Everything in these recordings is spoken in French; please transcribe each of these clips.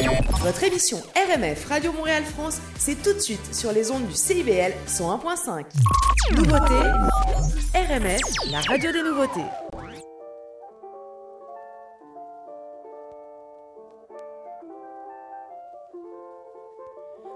Votre émission RMF Radio Montréal France, c'est tout de suite sur les ondes du CIBL 101.5. Nouveauté, RMF, la radio des nouveautés.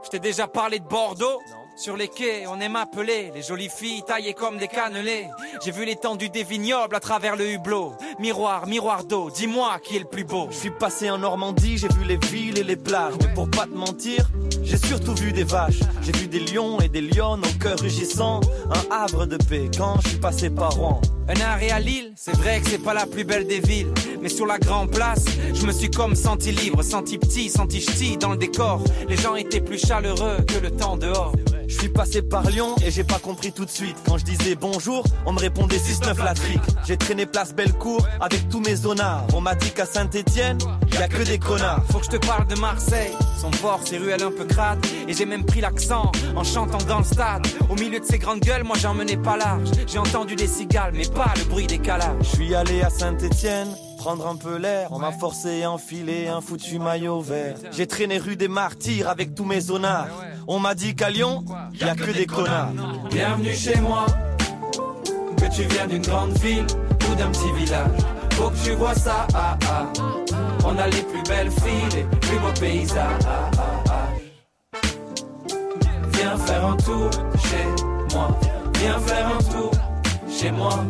Je t'ai déjà parlé de Bordeaux sur les quais, on aime appeler les jolies filles taillées comme des cannelés. J'ai vu l'étendue des vignobles à travers le hublot. Miroir, miroir d'eau, dis-moi qui est le plus beau. Je suis passé en Normandie, j'ai vu les villes et les plages. Mais pour pas te mentir, j'ai surtout vu des vaches. J'ai vu des lions et des lionnes au cœur rugissant. Un havre de paix quand je suis passé par Rouen. Un arrêt à Lille, c'est vrai que c'est pas la plus belle des villes. Mais sur la grande place, je me suis comme senti libre, senti petit, senti ch'ti dans le décor. Les gens étaient plus chaleureux que le temps dehors. Je suis passé par Lyon et j'ai pas compris tout de suite. Quand je disais bonjour, on me répondait 6-9 la trique. J'ai traîné place Bellecour avec tous mes zonards. On m'a dit qu'à Saint-Etienne, y a que des connards. Faut que je te parle de Marseille, son port, ses ruelles un peu crades. Et j'ai même pris l'accent en chantant dans le stade. Au milieu de ces grandes gueules, moi j'en menais pas large. J'ai entendu des cigales, mais pas le bruit des calages. Je suis allé à Saint-Etienne prendre un peu l'air. On m'a forcé à enfiler un foutu maillot vert. J'ai traîné rue des Martyrs avec tous mes zonards. On m'a dit qu'à Lyon, y a que des connards. Bienvenue chez moi, que tu viens d'une grande ville ou d'un petit village. Faut que tu vois ça, ah, ah. On a les plus belles filles, les plus beaux paysages. Viens faire un tour chez moi. Viens faire un tour chez moi.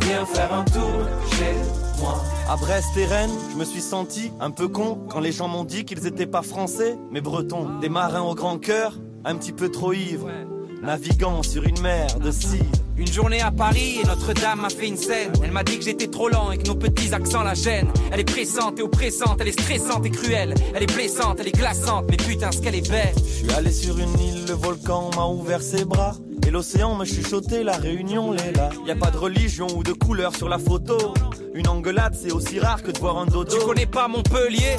Viens faire un tour chez moi. À Brest et Rennes, je me suis senti un peu con quand les gens m'ont dit qu'ils étaient pas français, mais bretons. Des marins au grand cœur, un petit peu trop ivres, naviguant sur une mer de cire. Une journée à Paris et Notre-Dame m'a fait une scène. Elle m'a dit que j'étais trop lent et que nos petits accents la gênent. Elle est pressante et oppressante, elle est stressante et cruelle. Elle est blessante, elle est glaçante, mais putain, ce qu'elle est belle. Je suis allé sur une île, le volcan m'a ouvert ses bras. Et l'océan me chuchotait, la réunion l'est là. Y a pas de religion ou de couleur sur la photo. Une engueulade, c'est aussi rare que de voir un dodo. Tu connais pas Montpellier?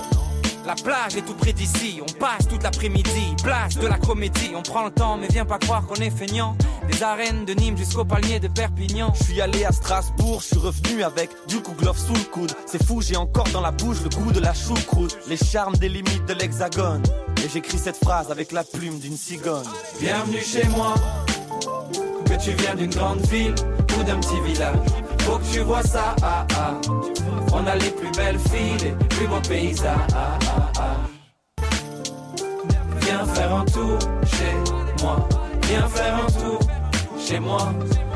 La plage est tout près d'ici, on passe toute l'après-midi, plage de la comédie, on prend le temps mais viens pas croire qu'on est feignant. Des arènes de Nîmes jusqu'au palmier de Perpignan. Je suis allé à Strasbourg, je suis revenu avec du glove sous le coude. C'est fou, j'ai encore dans la bouche le goût de la choucroute, les charmes des limites de l'hexagone. Et j'écris cette phrase avec la plume d'une cigogne. Bienvenue chez moi, que tu viens d'une grande ville ou d'un petit village. Faut que tu vois ça, ah ah. On a les plus belles filles, les plus beaux paysages. Ah. Viens faire un tour chez moi. Viens faire un tour chez moi.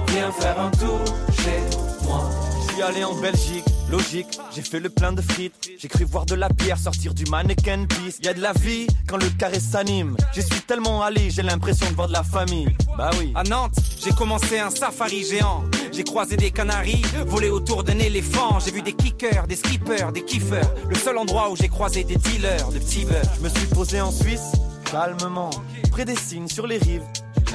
Viens faire un tour chez moi. Suis allé en Belgique, logique, j'ai fait le plein de frites. J'ai cru voir de la bière sortir du mannequin piece. Y a de la vie quand le carré s'anime. J'y suis tellement allé, j'ai l'impression de voir de la famille. Bah oui. À Nantes, j'ai commencé un safari géant. J'ai croisé des canaris, volé autour d'un éléphant. J'ai vu des kickers, des skippers, des kiffers. Le seul endroit où j'ai croisé des dealers de petits beurre. Je me suis posé en Suisse, calmement, près des signes sur les rives.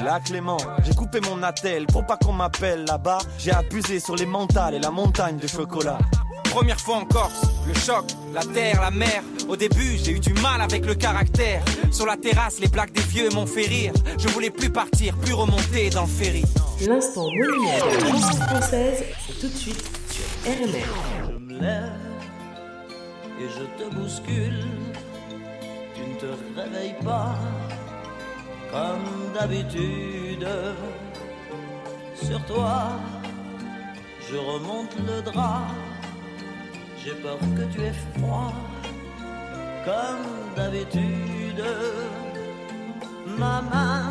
La Clément, j'ai coupé mon attel pour pas qu'on m'appelle là-bas. J'ai abusé sur les mentales et la montagne de chocolat. Première fois en Corse, le choc, la terre, la mer. Au début, j'ai eu du mal avec le caractère. Sur la terrasse, les plaques des vieux m'ont fait rire. Je voulais plus partir, plus remonter dans le ferry. L'instant monument de la française, c'est tout de suite sur RMR. Je me lève et je te bouscule. Tu ne te réveilles pas comme d'habitude. Sur toi, je remonte le drap. J'ai peur que tu aies froid comme d'habitude. Ma main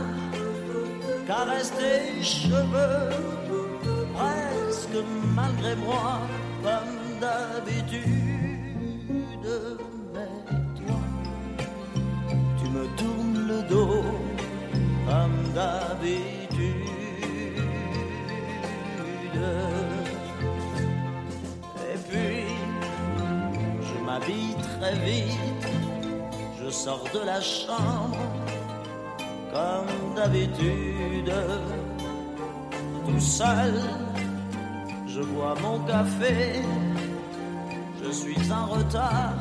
caresse tes cheveux presque malgré moi comme d'habitude. Mais toi, tu me tournes le dos comme d'habitude. Et puis, je m'habille très vite, je sors de la chambre comme d'habitude. Tout seul, je bois mon café, je suis en retard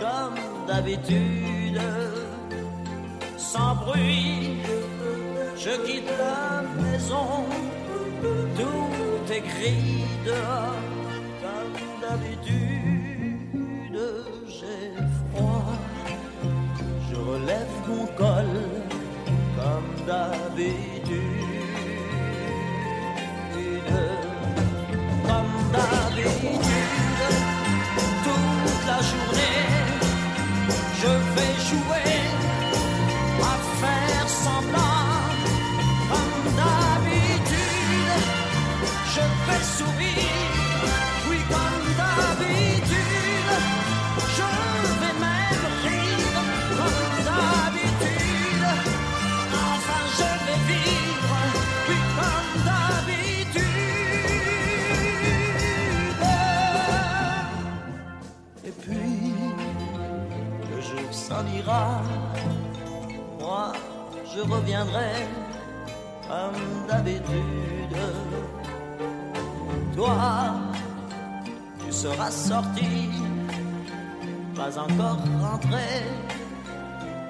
comme d'habitude sans bruit, je quitte la maison, tout est gris dehors comme d'habitude. J'ai froid, je relève mon col comme d'habitude, comme d'habitude. Moi, je reviendrai comme d'habitude. Toi, tu seras sorti, pas encore rentré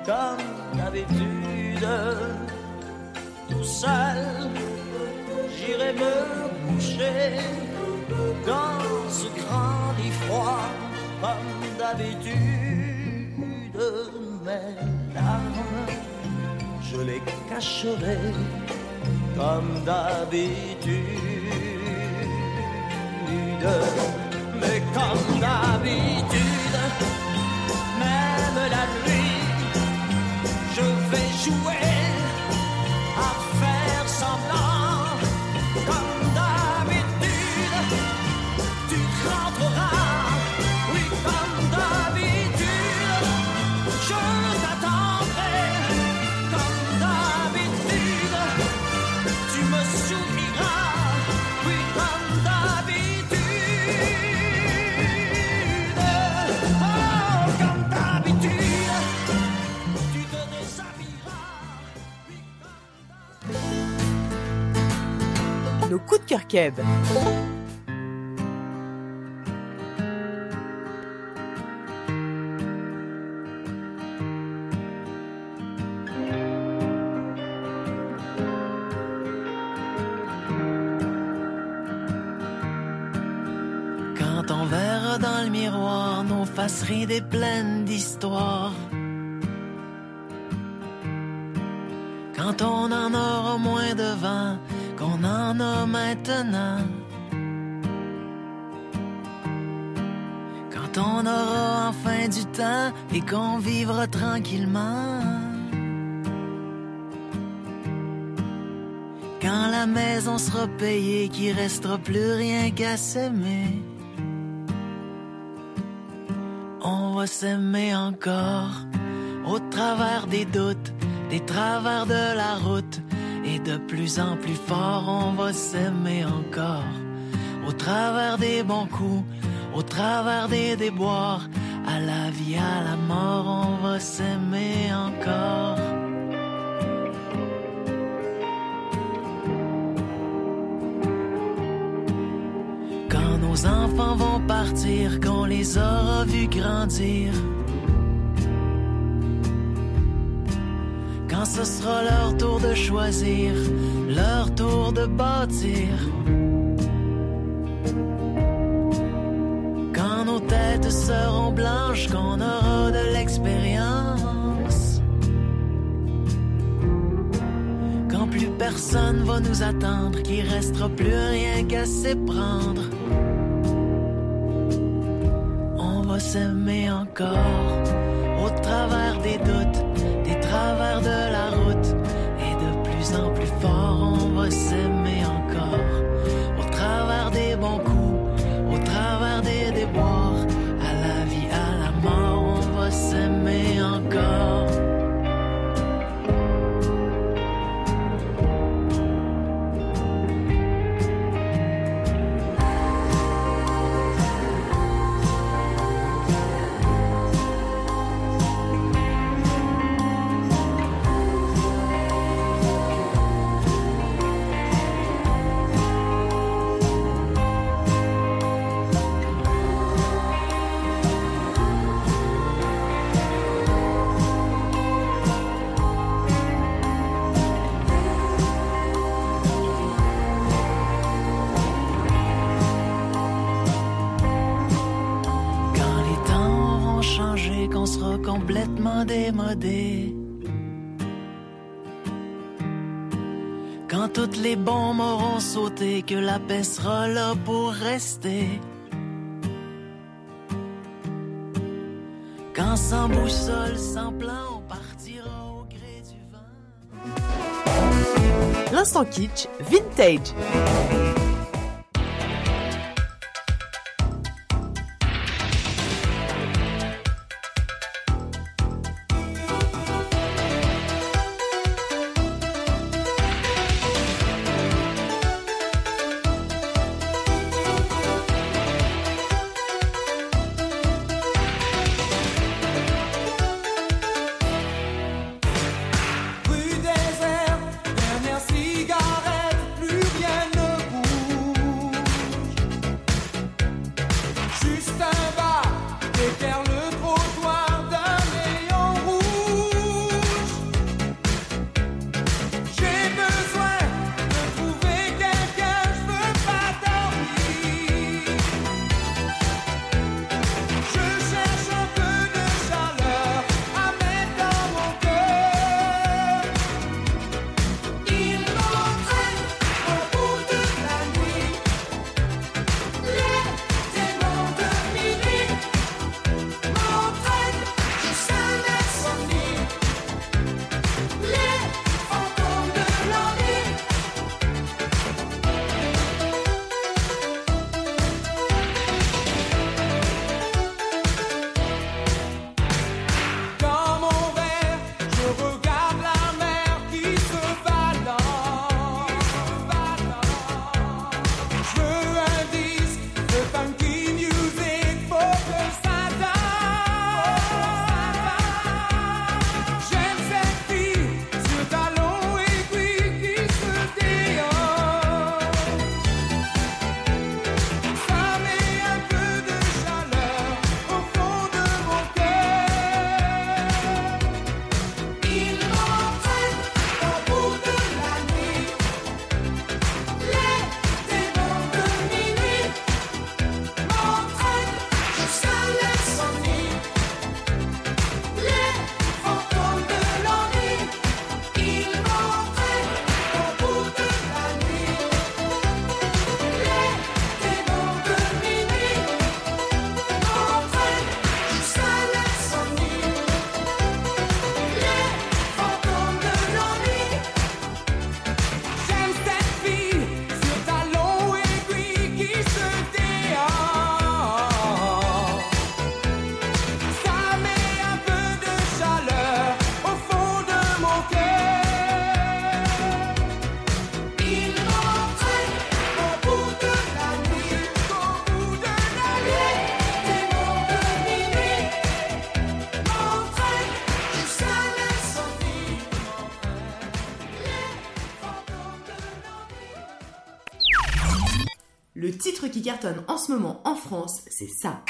comme d'habitude. Tout seul, j'irai me coucher dans ce grand lit froid comme d'habitude mes larmes, je les cacherai comme d'habitude. Mais comme d'habitude, même la nuit, je vais jouer à faire semblant. Keb. Quand on verra dans le miroir nos faces ridées pleines d'histoire. Du temps et qu'on vivra tranquillement. Quand la maison sera payée, qu'il restera plus rien qu'à s'aimer. On va s'aimer encore au travers des doutes, des travers de la route et de plus en plus fort, on va s'aimer encore. Au travers des bons coups, au travers des déboires, à la vie, à la mort, on va s'aimer encore. Quand nos enfants vont partir, qu'on les aura vus grandir, Quand ce sera leur tour de choisir, leur tour de bâtir. Têtes seront blanches, qu'on aura de l'expérience. Quand plus personne va nous attendre, qu'il restera plus rien qu'à s'éprendre. On va s'aimer encore au travers des doutes travers de la route et de plus en plus fort on va s'aimer s'aimer complètement démodé. Quand toutes les bombes auront sauté, que la paix sera là pour rester. Quand sans boussole, sans plan, on partira au gré du vent. L'instant kitsch, vintage. en ce moment en France, c'est ça.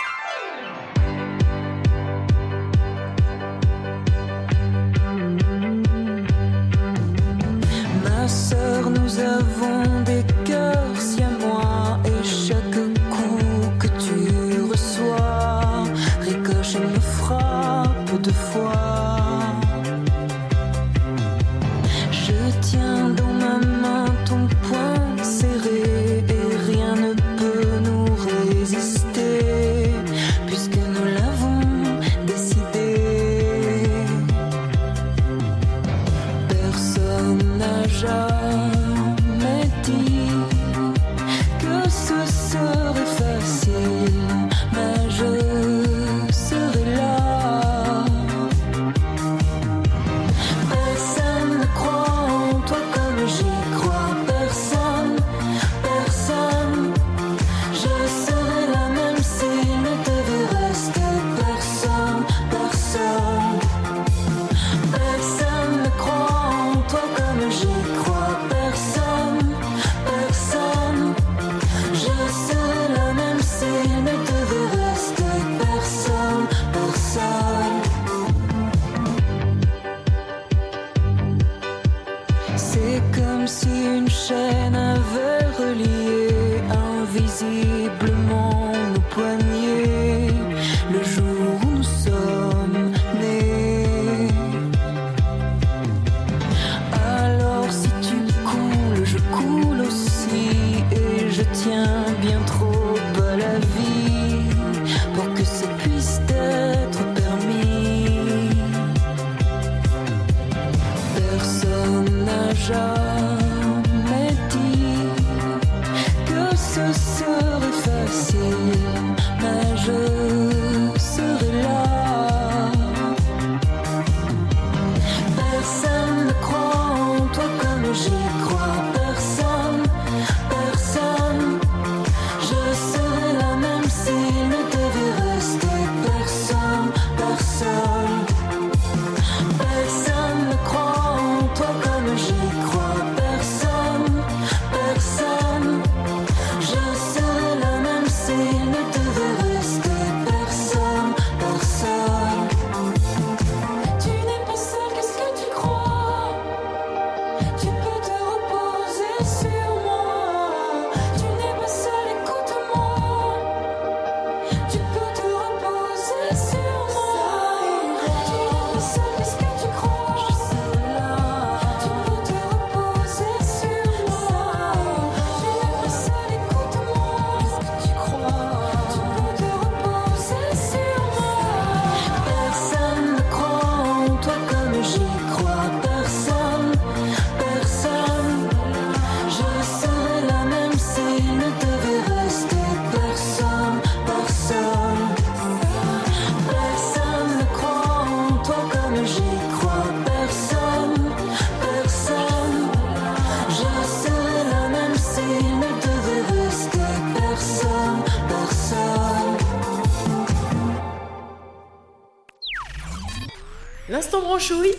Ma sœur, nous avons des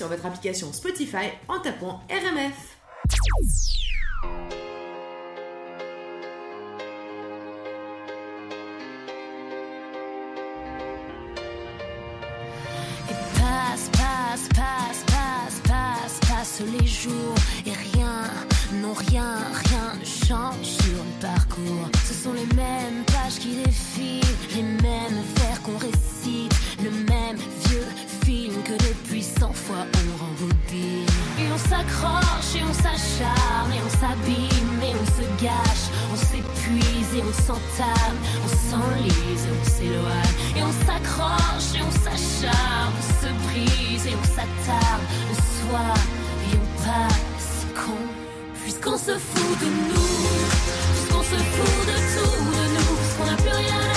Sur votre application Spotify en tapant RMF. Et passe, passe, passe, passe, passe, passe les jours et rien, non rien, rien ne change sur le parcours. Ce sont les mêmes pages qui défilent, les mêmes vers qu'on récite, Et on s'accroche et on s'acharne et on s'abîme et on se gâche. On s'épuise et on s'entame, on s'enlise et on s'éloigne. Et on s'accroche et on s'acharne, on se brise et on s'attarde. On soit et on passe con, puisqu'on se fout de nous, puisqu'on se fout de tout de nous, puisqu'on n'a plus rien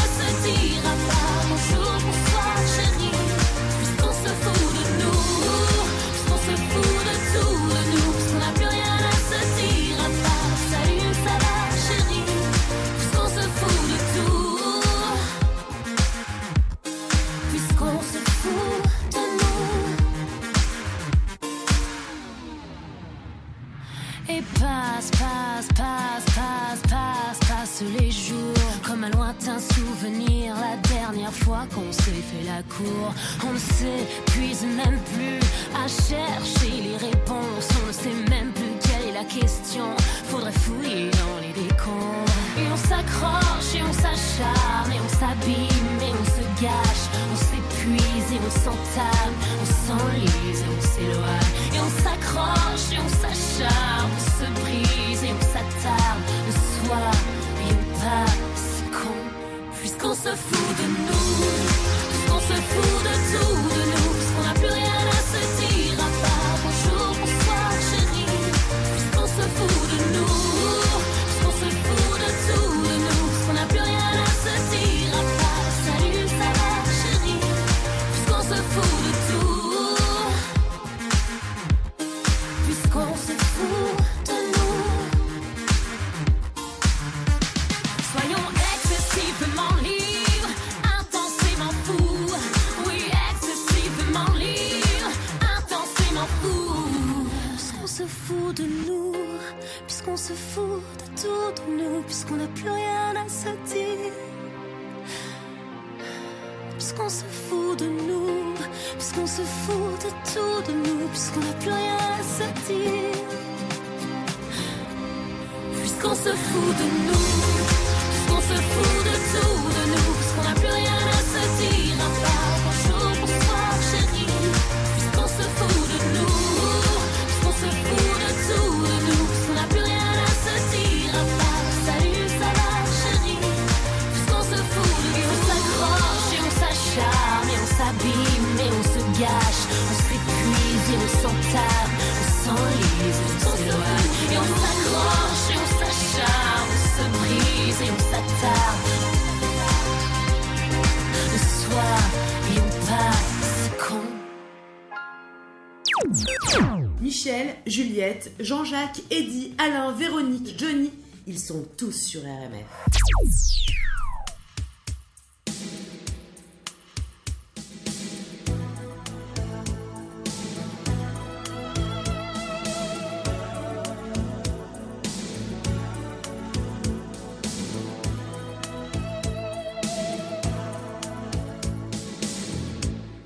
Jean-Jacques, Eddy, Alain, Véronique, Johnny, ils sont tous sur RMF.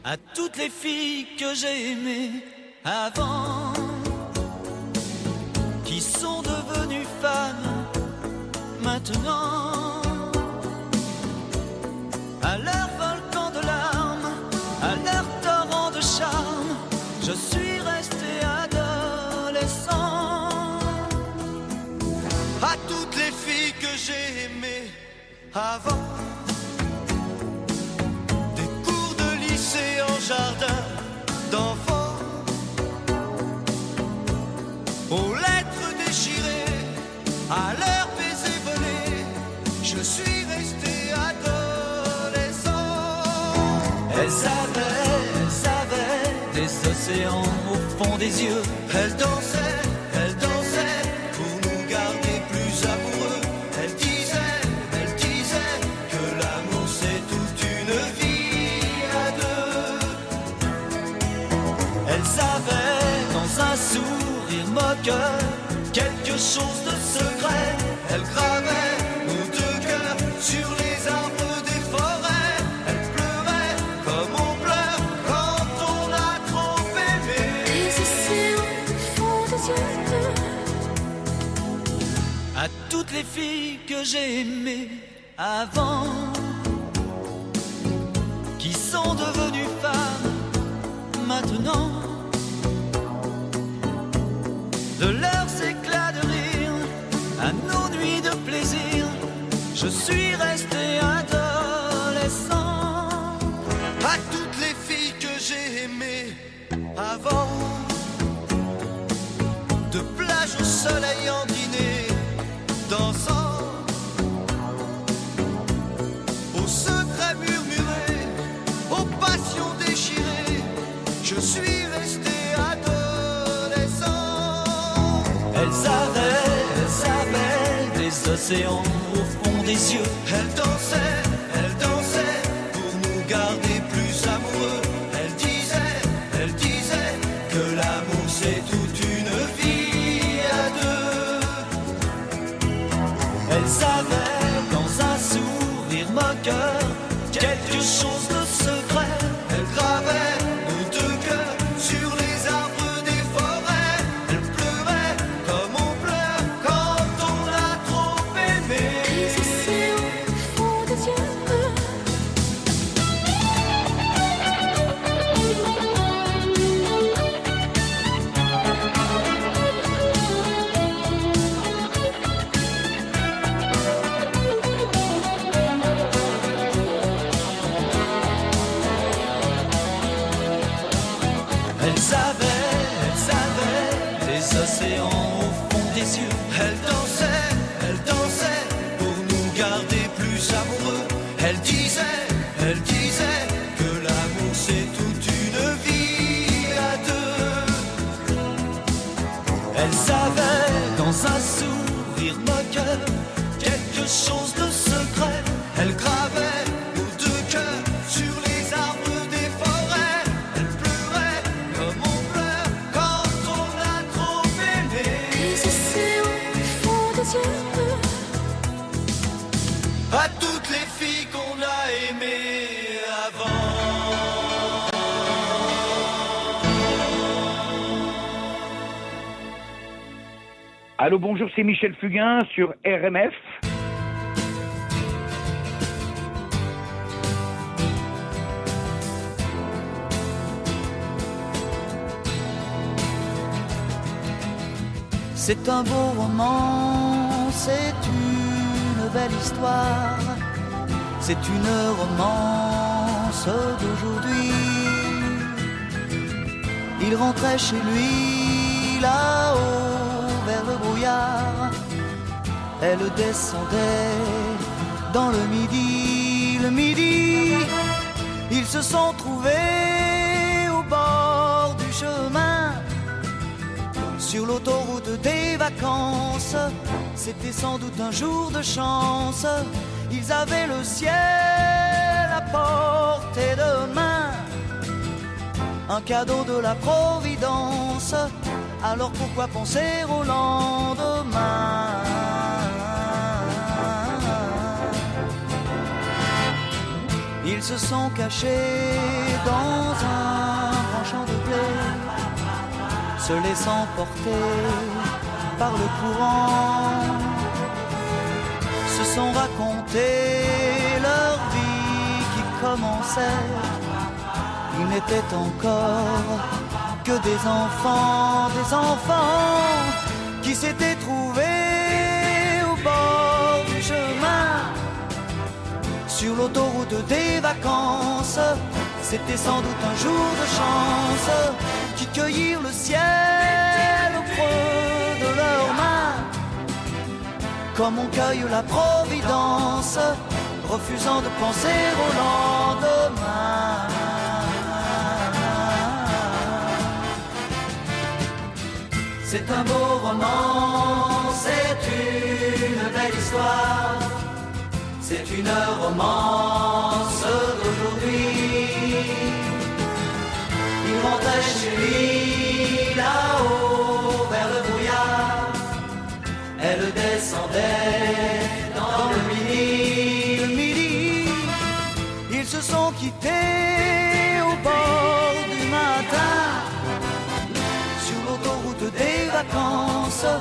À toutes les filles que j'ai aimées avant À toutes les filles que j'ai aimées avant, qui sont devenues femmes maintenant, de leurs éclats de rire à nos nuits de plaisir, je suis resté adolescent. À toutes les filles que j'ai aimées avant. soleil en dîner, dansant. Au secret murmuré, aux passions déchirées, je suis resté adolescent. Elles avaient, elles avaient des océans au fond des yeux. Elles dansaient. Allô, bonjour, c'est Michel Fugain sur RMF. C'est un beau roman, c'est une belle histoire, c'est une romance d'aujourd'hui. Il rentrait chez lui là-haut elle descendait dans le midi, le midi. Ils se sont trouvés au bord du chemin sur l'autoroute des vacances. C'était sans doute un jour de chance. Ils avaient le ciel à portée de main. Un cadeau de la Providence. Alors pourquoi penser au lendemain? Ils se sont cachés dans un grand champ de blé se laissant porter par le courant, se sont racontés leur vie qui commençait. Ils n'étaient encore que des enfants, des enfants qui s'étaient trouvés sur l'autoroute des vacances. C'était sans doute un jour de chance qui cueillirent le ciel au creux de leurs mains, comme on cueille la providence, refusant de penser au lendemain. C'est un beau roman, c'est une belle histoire, c'est une romance d'aujourd'hui. Il rentrait chez lui là-haut vers le brouillard. Elle descendait dans le midi. Le midi, ils se sont quittés au bord du matin. Sur l'autoroute des vacances,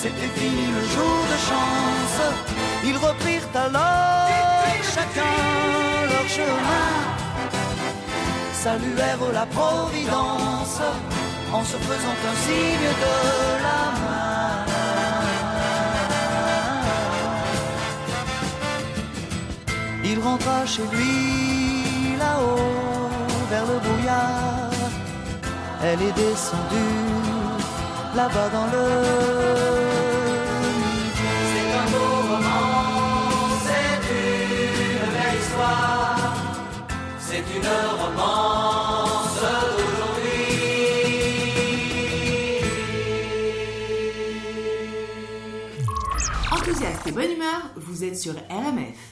c'était fini le jour de chance. Ils reprirent alors chacun leur chemin saluèrent la Providence en se faisant un signe de la main. Il rentra chez lui là-haut vers le brouillard. Elle est descendue là-bas dans le Enthousiaste et bonne humeur, vous êtes sur RMF.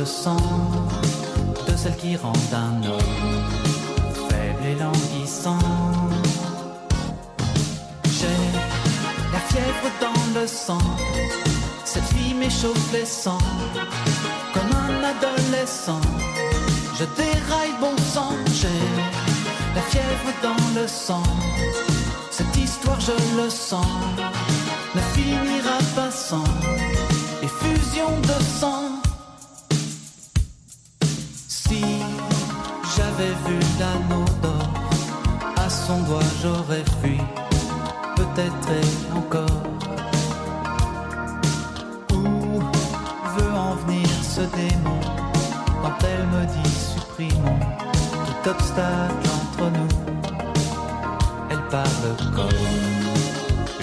De sang, de celle qui rend un homme faible et languissant. J'ai la fièvre dans le sang. Cette fille m'échauffe les sangs. Comme un adolescent, je déraille bon sang. J'ai la fièvre dans le sang. Cette histoire, je le sens, ne finira pas sans effusion de sang. Vu l'anneau d'or à son doigt, j'aurais fui peut-être et encore. Où veut en venir ce démon quand elle me dit supprimons tout obstacle entre nous? Elle parle comme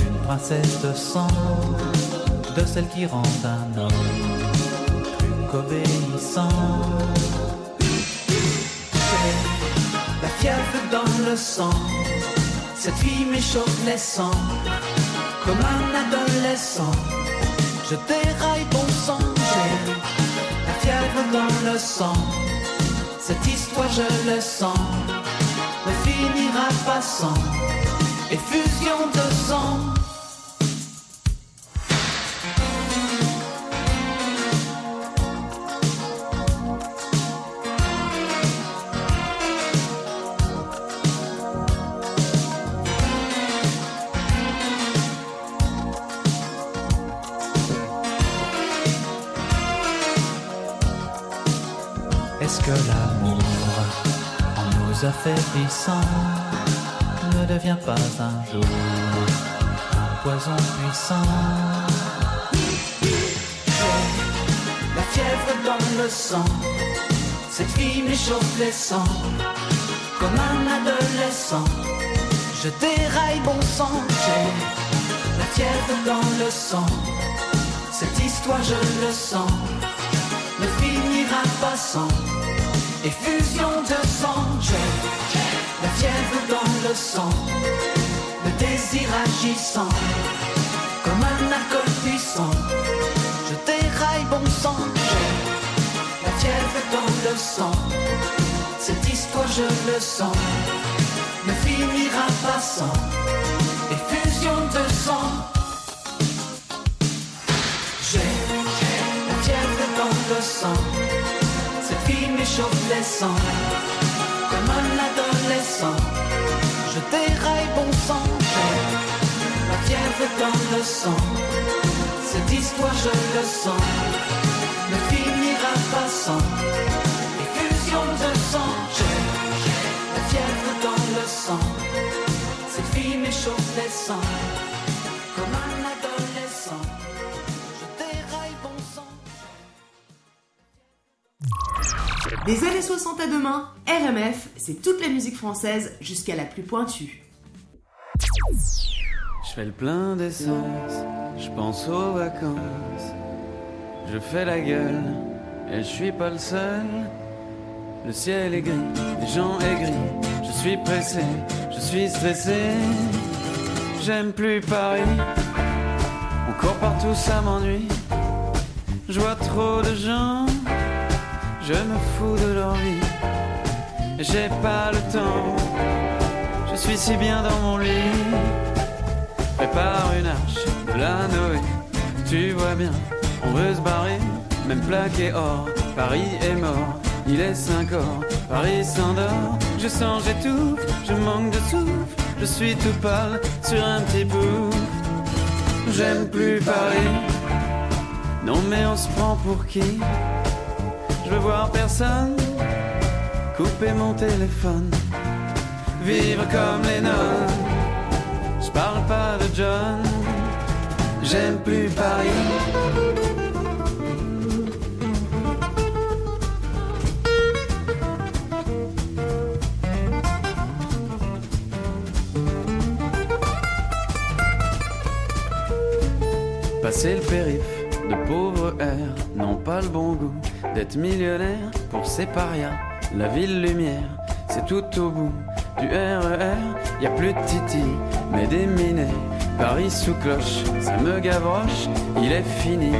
une princesse de sang, de celle qui rend un homme plus qu'obéissant. Cette fille m'échauffe les sangs comme un adolescent. Je déraille bon sang, j'ai la fièvre dans le sang. Cette histoire, je le sens, ne finira pas sans ne devient pas un jour un poison puissant J'ai la fièvre dans le sang, cette fille m'échauffe les sangs, comme un adolescent. Je déraille bon sang, j'ai la fièvre dans le sang, cette histoire je le sens ne finira pas sans effusion de sang. J'ai la fièvre dans le sang, le désir agissant comme un alcool puissant. Je déraille bon sang. J'ai la fièvre dans le sang, cette histoire je le sens, ne finira pas sans effusion de sang. Fille m'échauffe les sangs. Comme un adolescent, je déraille bon sang. La fièvre dans le sang. Cette histoire, je le sens, ne finira pas sans effusion de sang. J'ai la fièvre dans le sang. Cette fille m'échauffe les sangs. Des années 60 à demain, RMF, c'est toute la musique française jusqu'à la plus pointue. Je fais le plein d'essence, je pense aux vacances. Je fais la gueule, et je suis pas le seul. Le ciel est gris, les gens aigris. Je suis pressé, je suis stressé. J'aime plus Paris. On court partout, ça m'ennuie. Je vois trop de gens, je me fous de leur vie. J'ai pas le temps, je suis si bien dans mon lit. Prépare une arche de la Noé, tu vois bien, on veut se barrer, même plaqué or. Paris est mort, il est 5 heures, Paris s'endort. Je sens, j'étouffe, je manque de souffle, je suis tout pâle sur un petit bout. J'aime plus Paris. Non mais on se prend pour qui? Veux voir personne. Couper mon téléphone. Vivre comme les nonnes Je parle pas de John. J'aime plus Paris. Passer le périph' de pauvres airs n'ont pas le bon goût d'être millionnaire pour ces parias. La ville lumière, c'est tout au bout du RER. Y a plus de Titi, mais des minets. Paris sous cloche, ça me gavroche. Il est fini,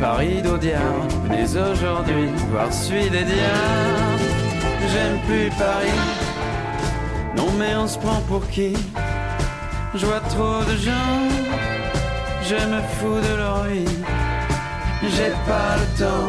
Paris d'Audiard. Venez aujourd'hui voir celui des diables. J'aime plus Paris. Non mais on se prend pour qui? Je vois trop de gens. Je me fous de leur vie. J'ai pas le temps,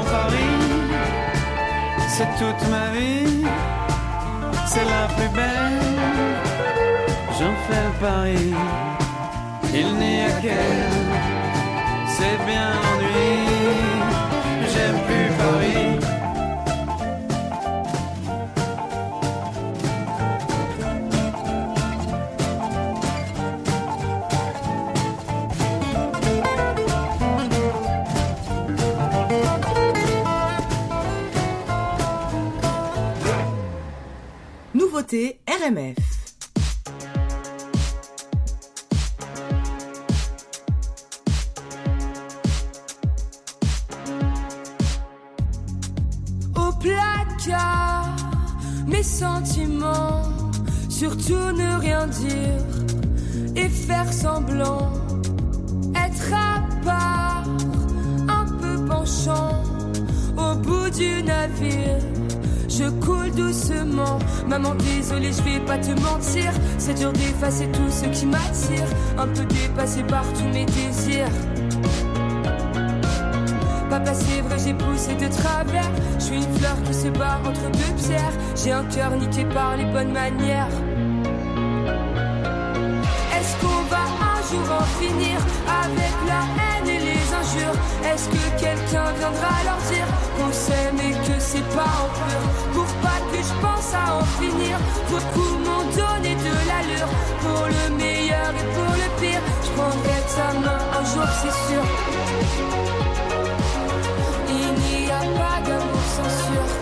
Paris, c'est toute ma vie, c'est la plus belle. J'en fais le pari, il n'y a qu'elle, c'est bien l'ennui. J'aime plus Paris. RMF. Au placard, mes sentiments, surtout ne rien dire et faire semblant, être à part, un peu penchant au bout du navire. Je coule doucement, maman désolée je vais pas te mentir. C'est dur d'effacer tout ce qui m'attire. Un peu dépassé par tous mes désirs. Papa c'est vrai j'ai poussé de travers. Je suis une fleur qui se bat entre deux pierres. J'ai un cœur niqué par les bonnes manières. Est-ce qu'on va un jour en finir Avec la haine et Est-ce que quelqu'un viendra leur dire Qu'on s'aime et que c'est pas en pur? Pour pas que je pense à en finir Beaucoup m'ont donné de l'allure. Pour le meilleur et pour le pire Je prendrai ta main un jour c'est sûr. Il n'y a pas d'amour sûr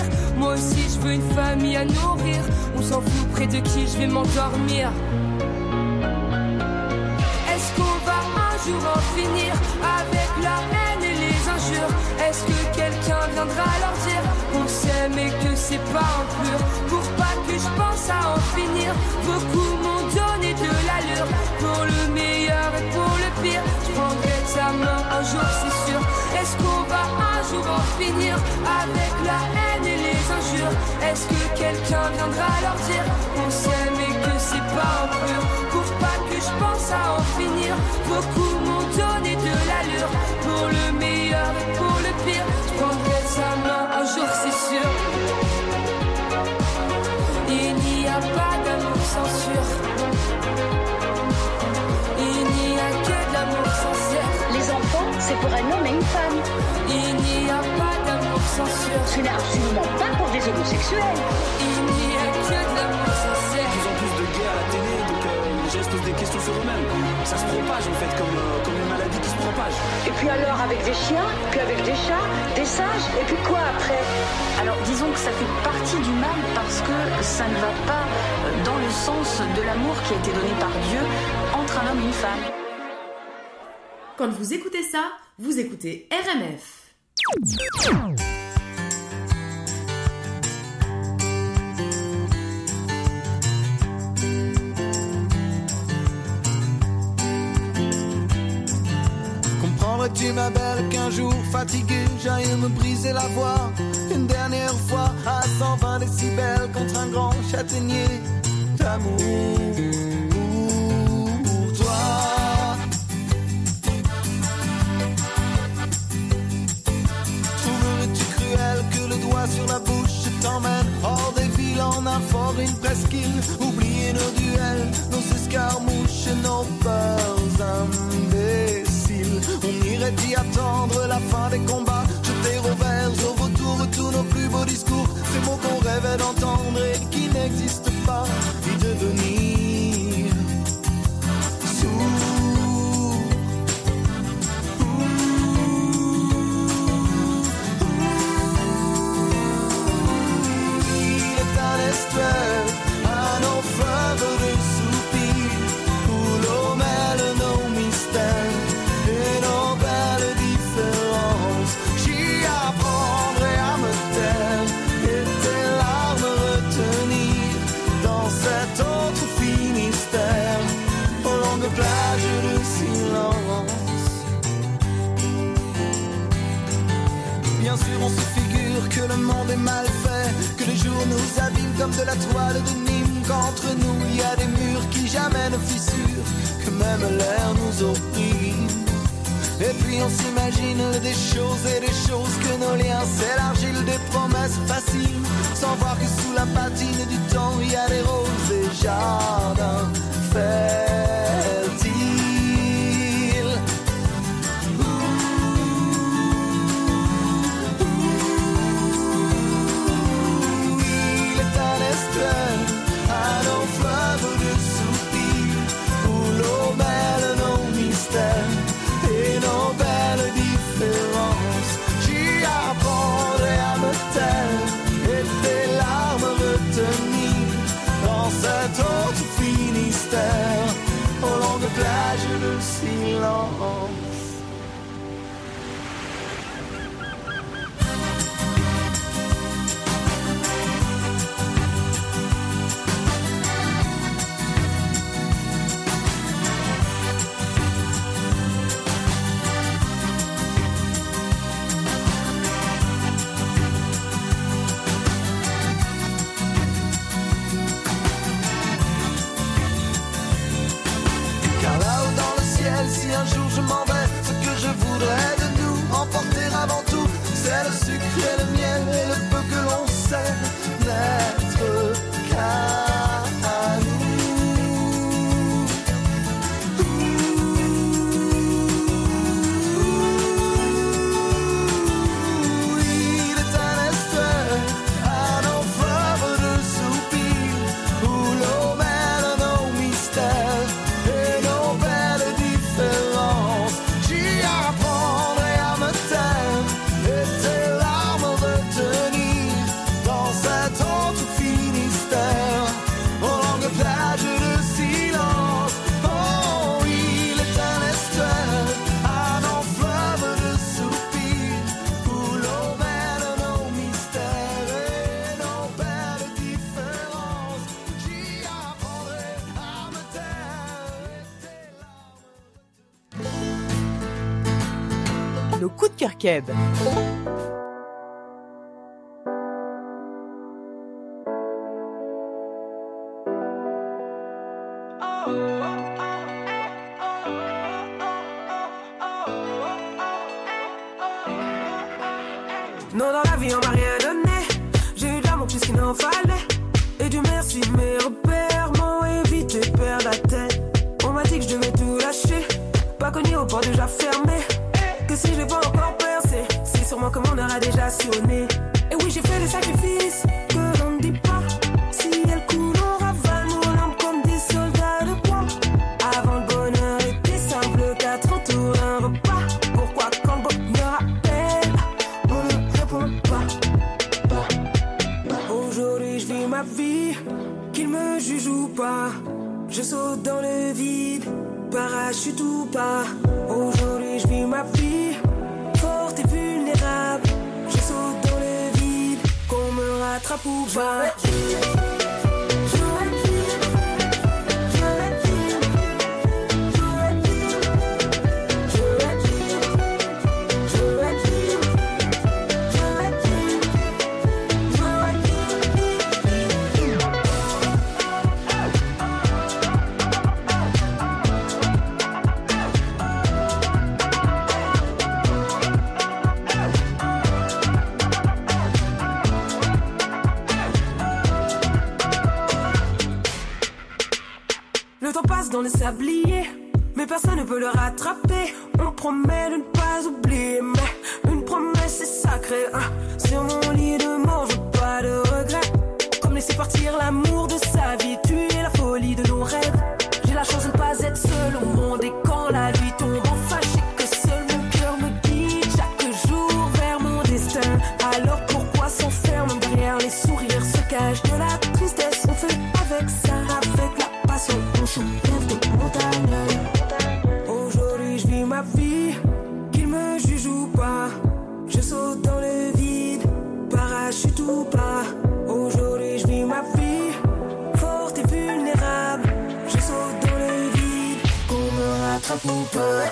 Moi aussi je veux une famille à nourrir. On s'en fout près de qui je vais m'endormir. Est-ce qu'on va un jour en finir avec la haine et les injures? Est-ce que quelqu'un viendra leur dire qu'on s'aime et que c'est pas un pur? Pour pas que je pense à en finir, beaucoup m'ont donné de l'allure. Pour le meilleur et pour le pire, je prendrai sa main un jour, c'est sûr. Est-ce qu'on va un jour en finir avec la haine Est-ce que quelqu'un viendra leur dire qu'on s'aime et que c'est pas un pur? Pour pas que je pense à en finir, beaucoup m'ont donné de l'allure. Pour le meilleur et pour le pire, je prendrai sa un jour, c'est sûr. Il n'y a pas d'amour sûr. Il n'y a que de l'amour sincère. Les enfants, c'est pour un homme et une femme. Ce n'est absolument pas pour des homosexuels. Il n'y a que de l'amour sincère. De plus en plus de gays à la télé, donc euh, les gens se posent des questions sur eux-mêmes. Ça se propage en fait, comme, euh, comme une maladie qui se propage. Et puis alors avec des chiens, puis avec des chats, des singes, et puis quoi après? Alors disons que ça fait partie du mal parce que ça ne va pas euh, dans le sens de l'amour qui a été donné par Dieu entre un homme et une femme. Quand vous écoutez ça, vous écoutez RMF. Comprendrais-tu ma belle qu'un jour fatigué j'aille me briser la voix. Une dernière fois à 120 décibels contre un grand châtaignier d'amour. Pour toi Trouverais-tu cruel que le doigt sur la bouche t'emmène? Hors des villes en un fort, une presqu'île Oublier nos duels, nos escarmouches nos peurs On irait y attendre la fin des combats. Jeter au verre, au retour tous nos plus beaux discours. Ces mots qu'on rêvait d'entendre et qui n'existent pas. Y devenir monde est mal fait, que les jours nous abîment comme de la toile de Nîmes, qu'entre nous il y a des murs qui jamais ne fissurent, que même l'air nous opprime. Et puis on s'imagine des choses et des choses que nos liens s'élargissent, des promesses faciles, sans voir que sous la patine du temps il y a des roses et jardins fertiles. queda. vis ma vie, qu'il me juge ou pas. Je saute dans le vide, parachute ou pas. Aujourd'hui, je vis ma vie, forte et vulnérable. Je saute dans le vide, qu'on me rattrape ou pas. dans les. Mais personne ne peut le rattraper. On promet de ne pas oublier, mais une promesse est sacrée. Hein. Sur mon lit de mort, je pas de regrets. Comme laisser partir l'amour de sa vie, tuer la folie de nos Super.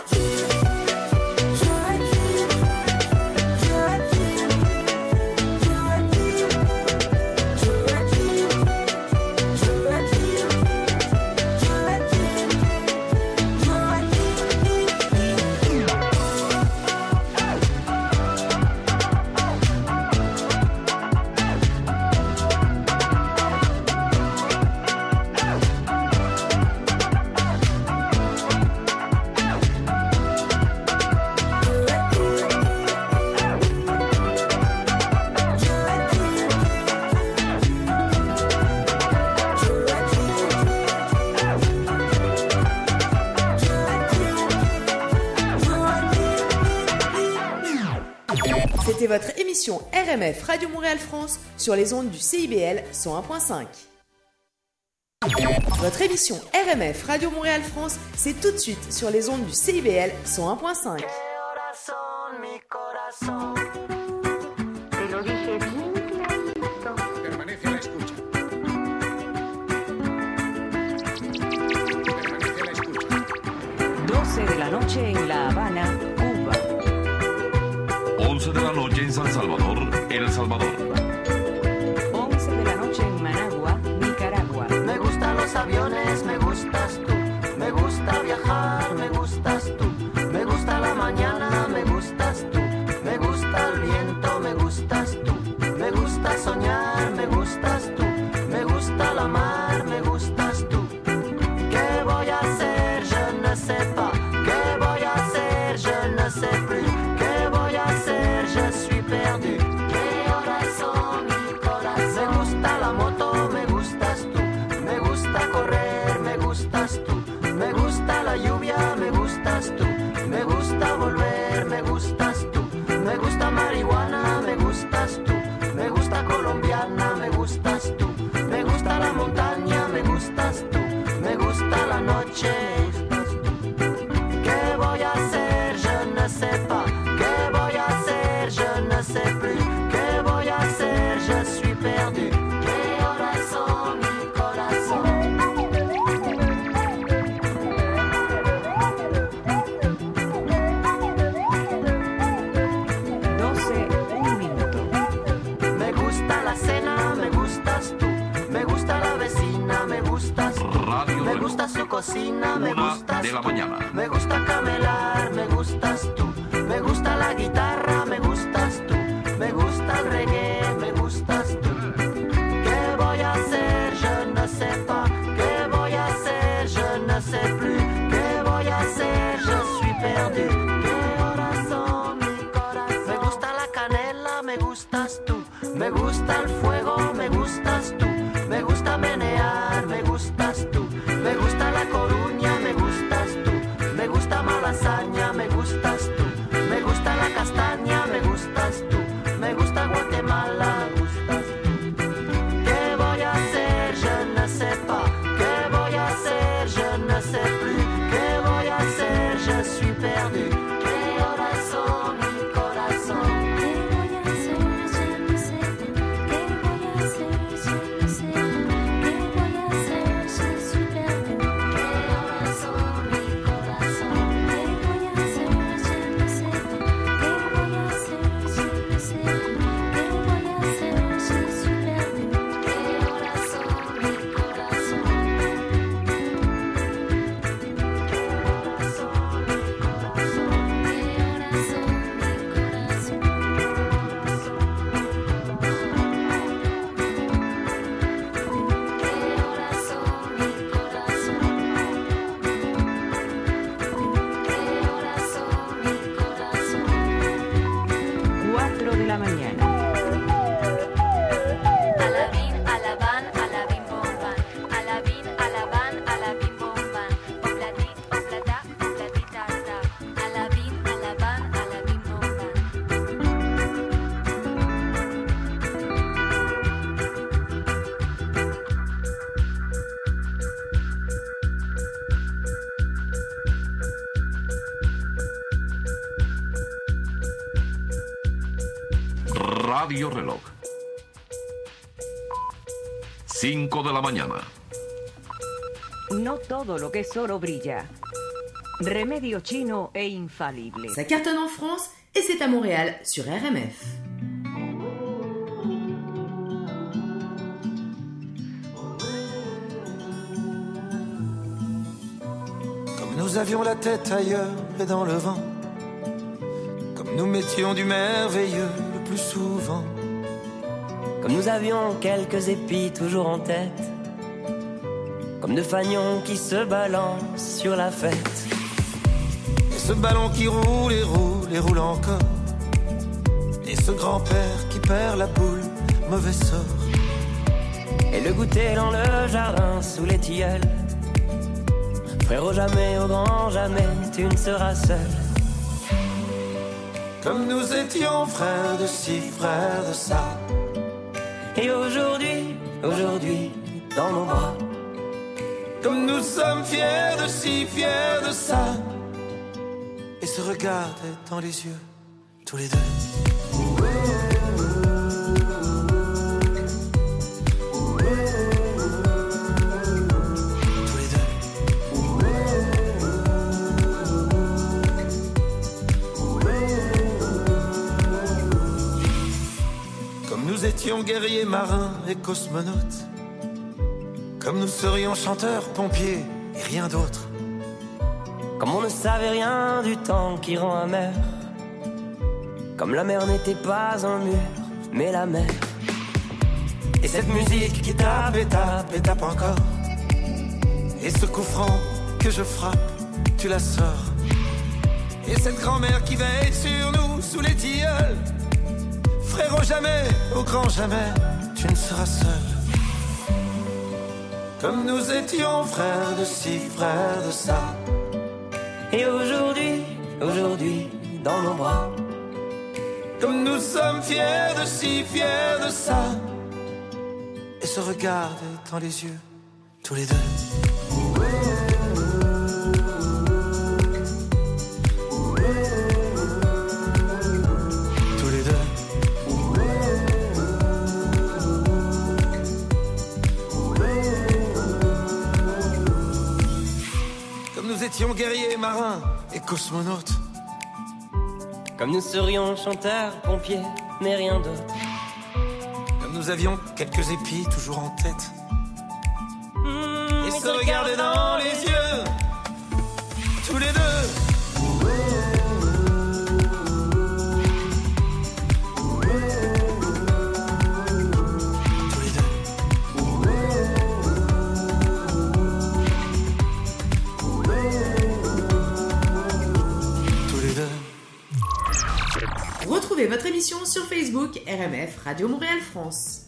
RMF Radio Montréal France sur les ondes du CIBL 101.5. Votre émission RMF Radio Montréal France, c'est tout de suite sur les ondes du CIBL 101.5. de la noche en La Habana, Cuba. 11 de la noche en San Salvador, el Salvador. 5 de la mañana. No todo lo que es oro brilla. Remedio chino e infalible. Ça cartonne en France et c'est à Montréal sur RMF. Comme nous avions la tête ailleurs et dans le vent. Comme nous mettions du merveilleux le plus souvent. Nous avions quelques épis toujours en tête. Comme deux fagnons qui se balancent sur la fête. Et ce ballon qui roule et roule et roule encore. Et ce grand-père qui perd la boule, mauvais sort. Et le goûter dans le jardin sous les tilleuls. Frérot, jamais au grand jamais, tu ne seras seul. Comme nous étions frères de ci, frères de ça. Et aujourd'hui, aujourd'hui, dans nos bras. Comme nous sommes fiers de ci, fiers de ça. Et se regardaient dans les yeux, tous les deux. Guerriers, marins et cosmonautes. Comme nous serions chanteurs, pompiers et rien d'autre. Comme on ne savait rien du temps qui rend amer. Comme la mer n'était pas un mur, mais la mer. Et cette musique qui tape et tape et tape encore. Et ce coup franc que je frappe, tu la sors. Et cette grand-mère qui veille sur nous sous les tilleuls. Jamais, au grand jamais, tu ne seras seul. Comme nous étions frères de ci, frères de ça. Et aujourd'hui, aujourd'hui, dans nos bras. Comme nous sommes fiers de ci, fiers de ça. Et se regarder dans les yeux, tous les deux. étions guerriers, marins et cosmonautes. Comme nous serions chanteurs, pompiers, mais rien d'autre. Comme nous avions quelques épis toujours en tête. Mmh, et se regarder dans les yeux, tous les deux. Votre émission sur Facebook RMF Radio Montréal France.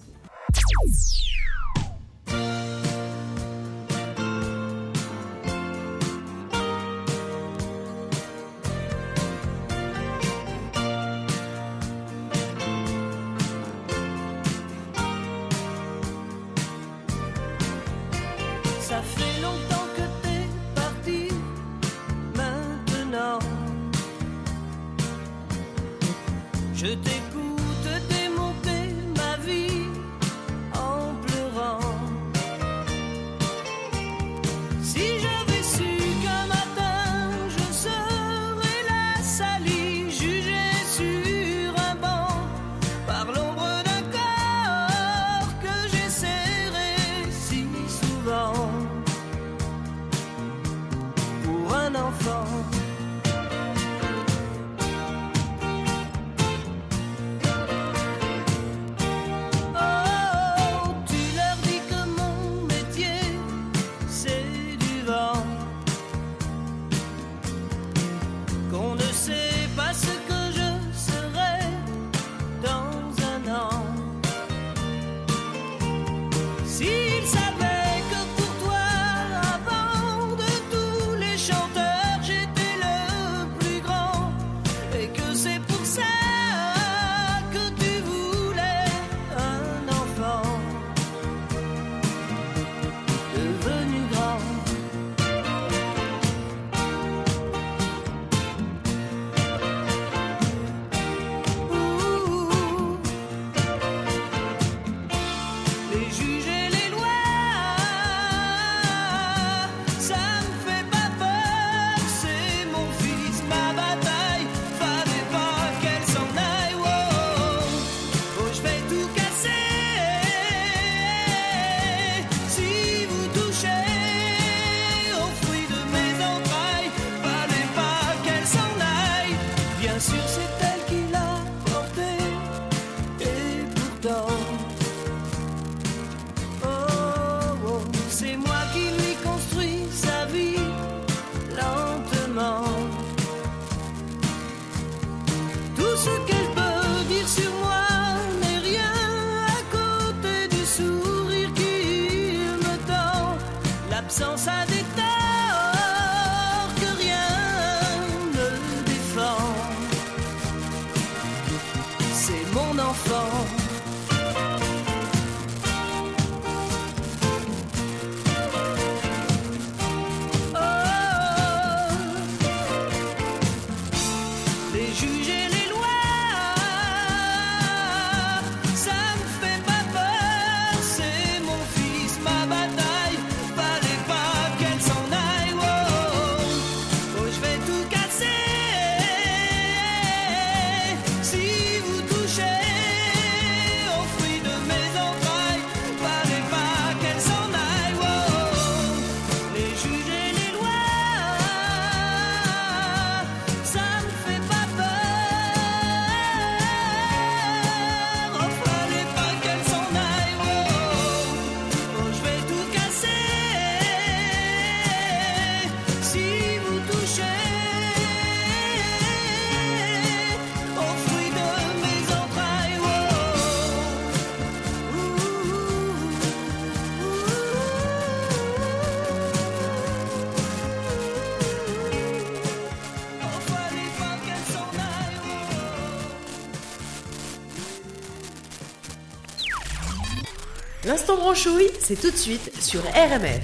Gaston Branchouille, c'est tout de suite sur RMF.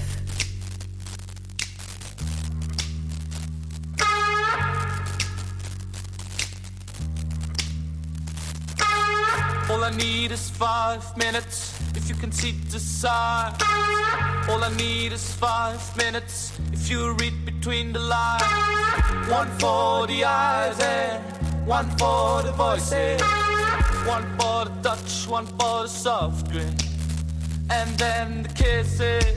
All I need is five minutes if you can see the side. All I need is five minutes if you read between the lines. One for the eyes and one for the voices. One for the touch, one for the soft grip. and then the kisses.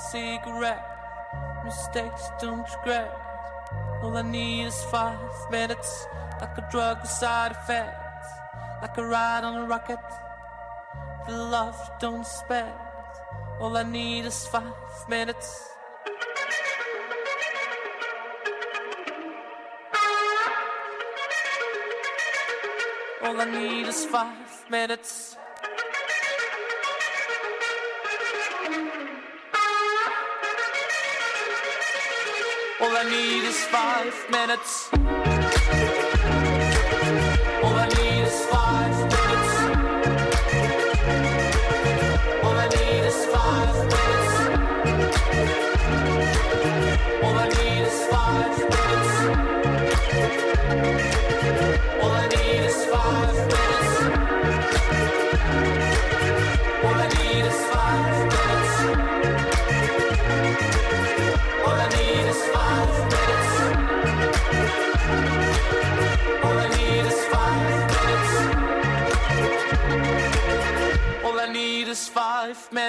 Cigarette. Mistakes don't regret. All I need is five minutes. Like a drug with side effects. Like a ride on a rocket. The love you don't expect. All I need is five minutes. All I need is five minutes. All I need is five minutes.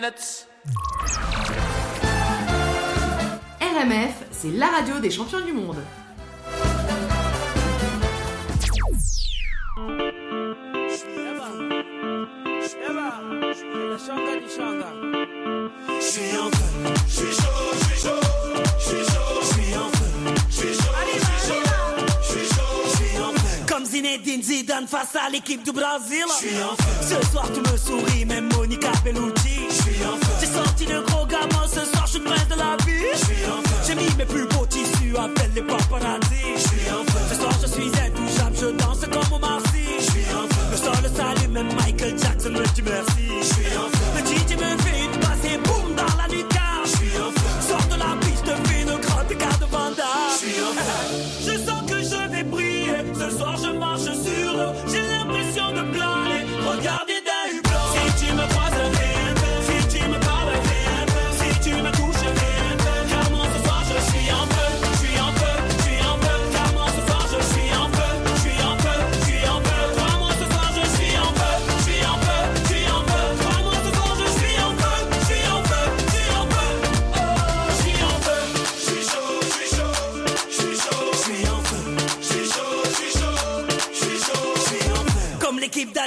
Minutes. RMF, c'est la radio des champions du monde. Je suis en feu, je suis chaud, je suis chaud, je suis chaud, je suis en feu, je suis chaud, je suis chaud, je suis chaud, je suis en feu. Comme Zinedine Zidane face à l'équipe du Brésil. Je suis en feu. Ce soir tu me souris, même Monica Bellucci. Sorti le gros gamin, ce soir je suis de la vie. J'ai mis mes plus beaux tissus, appelle les paparazzi. Ce soir je suis intouchable, je danse comme en feu. Le sol s'allume, même Michael Jackson me dit merci.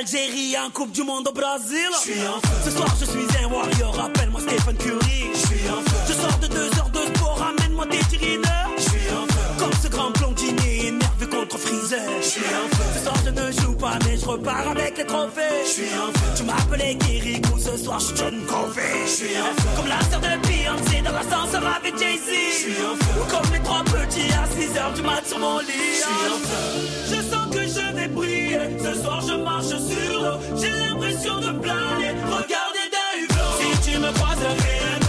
L'équipe d'Algérie en Coupe du Monde au Brésil. Je suis en feu. Ce soir je suis un warrior, appelle-moi Stephen Curry. Je suis en feu. Je sors de deux heures de sport, amène-moi tes tirineurs. Je suis en feu. Ce soir je ne joue pas, mais je repars avec les trophées. Je suis en feu. Tu m'appelais Kirikou, ce soir je suis John Covey. Je suis en feu. Comme la sœur de Beyoncé dans l'ascenseur avec Jay-Z. Je suis en feu. Ou comme les trois petits à 6 heures du mat sur mon lit. Je suis feu. Je sens que je vais briller. Ce soir je marche sur l'eau. J'ai l'impression de planer. Regardez d'un hublot. Si tu me croises, viens.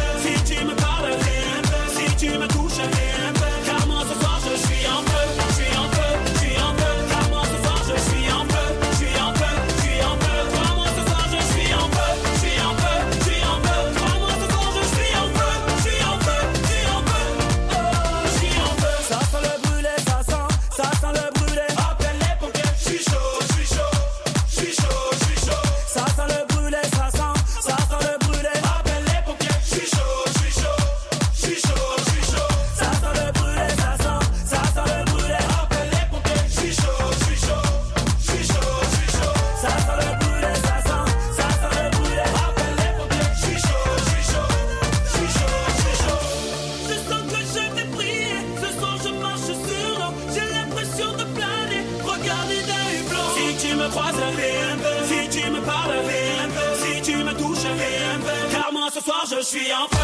Suis en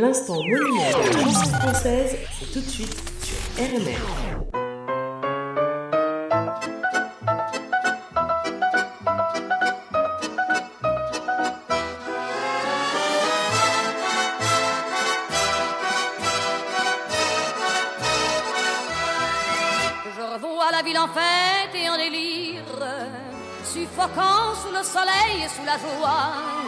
L'instant monument de la chanson française, c'est tout de suite sur RMR. Je revois la ville en fête et en délire, suffocant sous le soleil et sous la joie.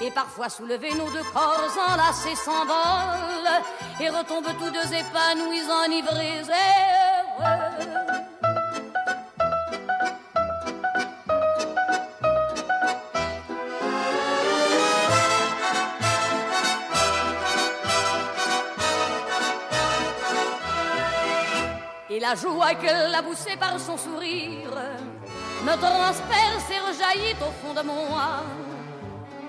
Et parfois soulevés, nos deux corps enlacés s'envolent et retombent tous deux épanouis, enivrés et la joie qu'elle a poussée par son sourire me transperce et rejaillit au fond de moi.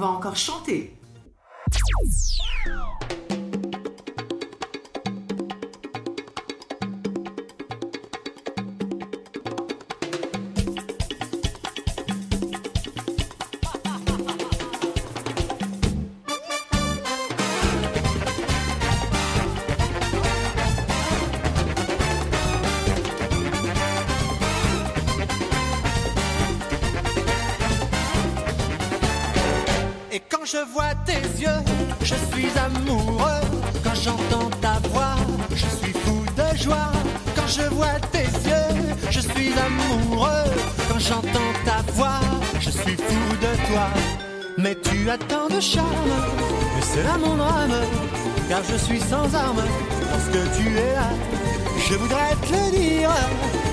va encore chanter. Mais tu as tant de charme, et c'est là mon drame. Car je suis sans armes, parce que tu es là. Je voudrais te le dire,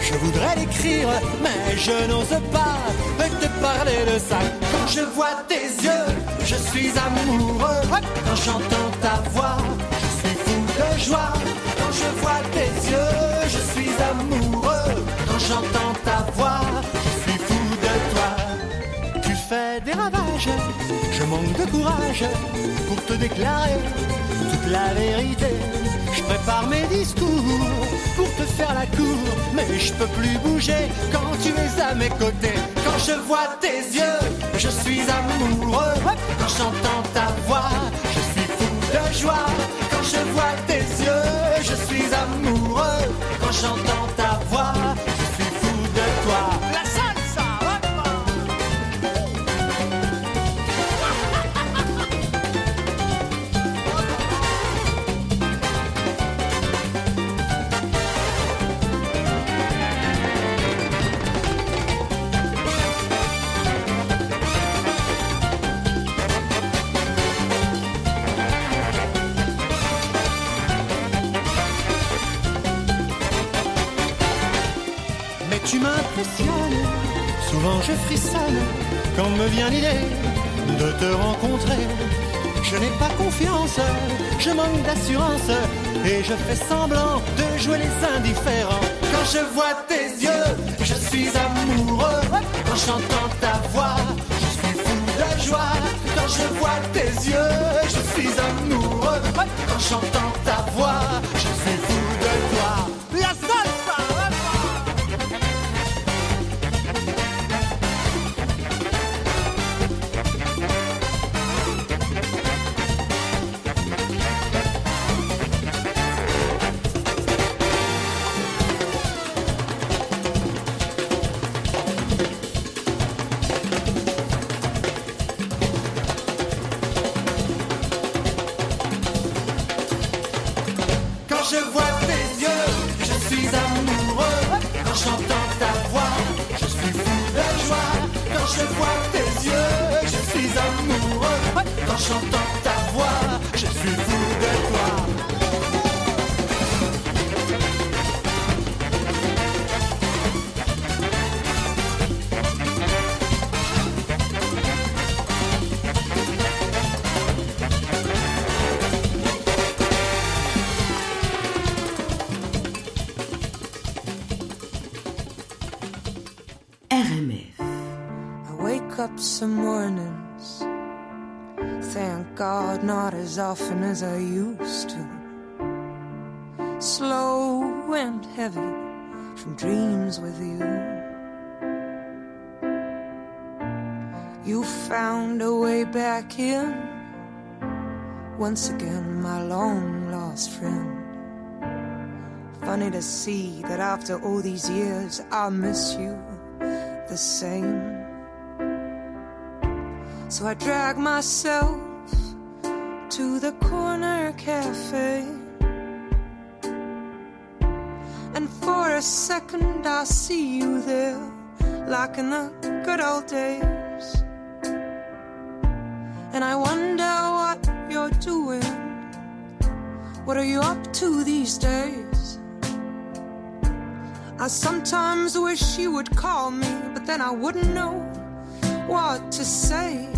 je voudrais l'écrire, mais je n'ose pas te parler de ça. Quand je vois tes yeux, je suis amoureux. Quand j'entends ta voix, je suis fou de joie. Quand je vois tes yeux, je suis amoureux. Quand j'entends ta voix, je manque de courage pour te déclarer toute la vérité. Je prépare mes discours pour te faire la cour, mais je peux plus bouger quand tu es à mes côtés. Quand je vois tes yeux, je suis amoureux. Quand j'entends ta voix, je suis fou de joie. Quand je vois tes yeux, je suis amoureux. Quand j'entends tu m'impressionnes, souvent je frissonne quand me vient l'idée de te rencontrer. Je n'ai pas confiance, je manque d'assurance et je fais semblant de jouer les indifférents. Quand je vois tes yeux, je suis amoureux. Quand j'entends ta voix, je suis fou de joie. Quand je vois tes yeux, je suis amoureux. Quand j'entends ta voix, je suis fou de toi. As often as I used to. Slow and heavy from dreams with you. You found a way back in, once again, my long lost friend. Funny to see that after all these years, I miss you the same. So I drag myself to the corner cafe. And for a second I see you there, like in the good old days. And I wonder what you're doing. What are you up to these days? I sometimes wish you would call me, but then I wouldn't know what to say.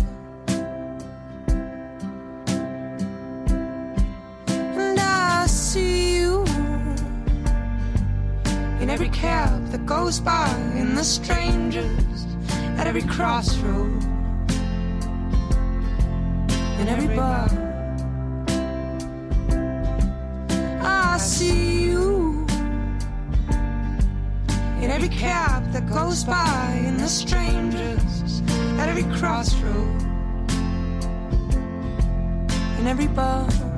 In every cab that goes by, in the strangers at every crossroad, in every bar. I see you in every cab that goes by, in the strangers at every crossroad, in every bar.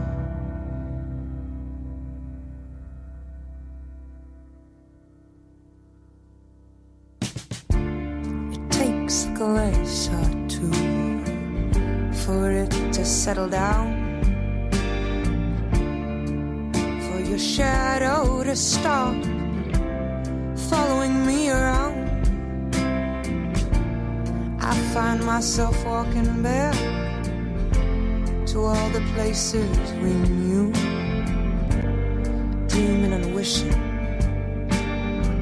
Or two for it to settle down, for your shadow to stop following me around. I find myself walking back to all the places we knew, dreaming and wishing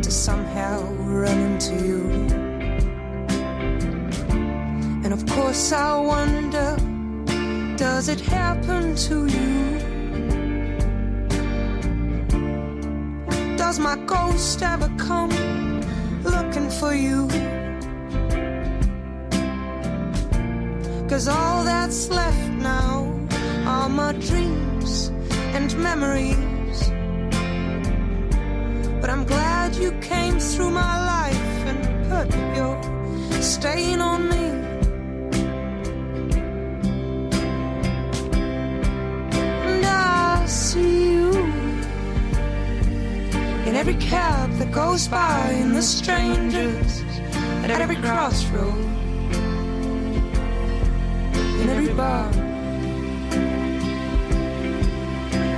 to somehow run into you. And of course, I wonder does it happen to you? Does my ghost ever come looking for you? Cause all that's left now are my dreams and memories. But I'm glad you came through my life and put your stain on me. Every cab that goes by, in the strangers at every crossroad, in every bar.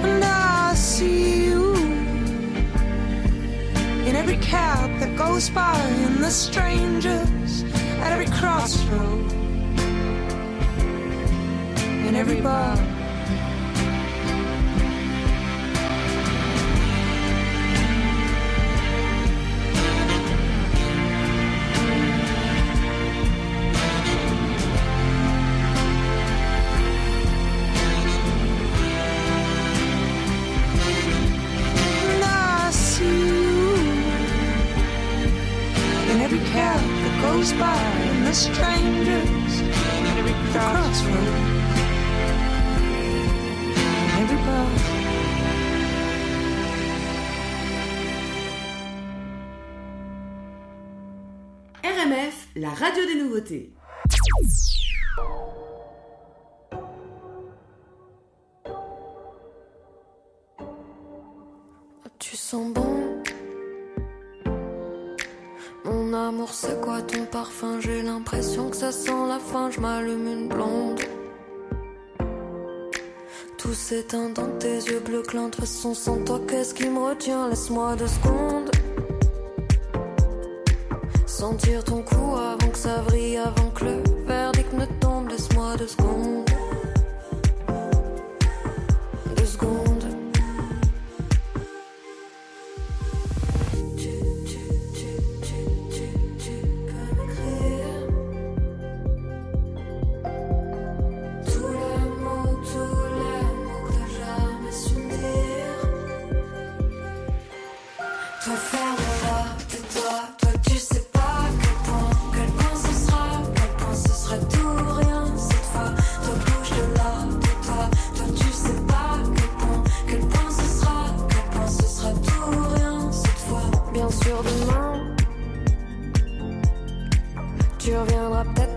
And I see you in every cab that goes by, in the strangers at every crossroad, in every bar. In every cab that goes by, and the strangers at every crossroad, in every bar. RMF, la radio des nouveautés. Tu sens bon. Amour, c'est quoi ton parfum? J'ai l'impression que ça sent la fin. Je m'allume une blonde. Tout s'éteint dans tes yeux bleus clairs. De façon, sans toi, qu'est-ce qui me retient? Laisse-moi deux secondes. Sentir ton cou avant que ça vrille, avant que le verdict ne tombe. Laisse-moi deux secondes. Deux secondes.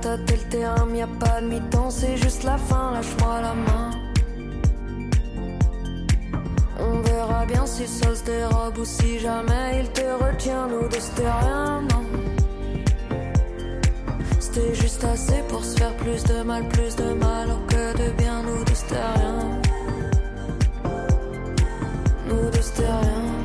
Tâter le terrain, mais y a pas de mi-temps, c'est juste la fin, lâche-moi la main. On verra bien si ça se dérobe ou si jamais il te retient, nous deux c'était rien, non. C'était juste assez pour se faire plus de mal, plus de mal, alors que de bien, nous deux c'était rien. Nous deux c'était rien.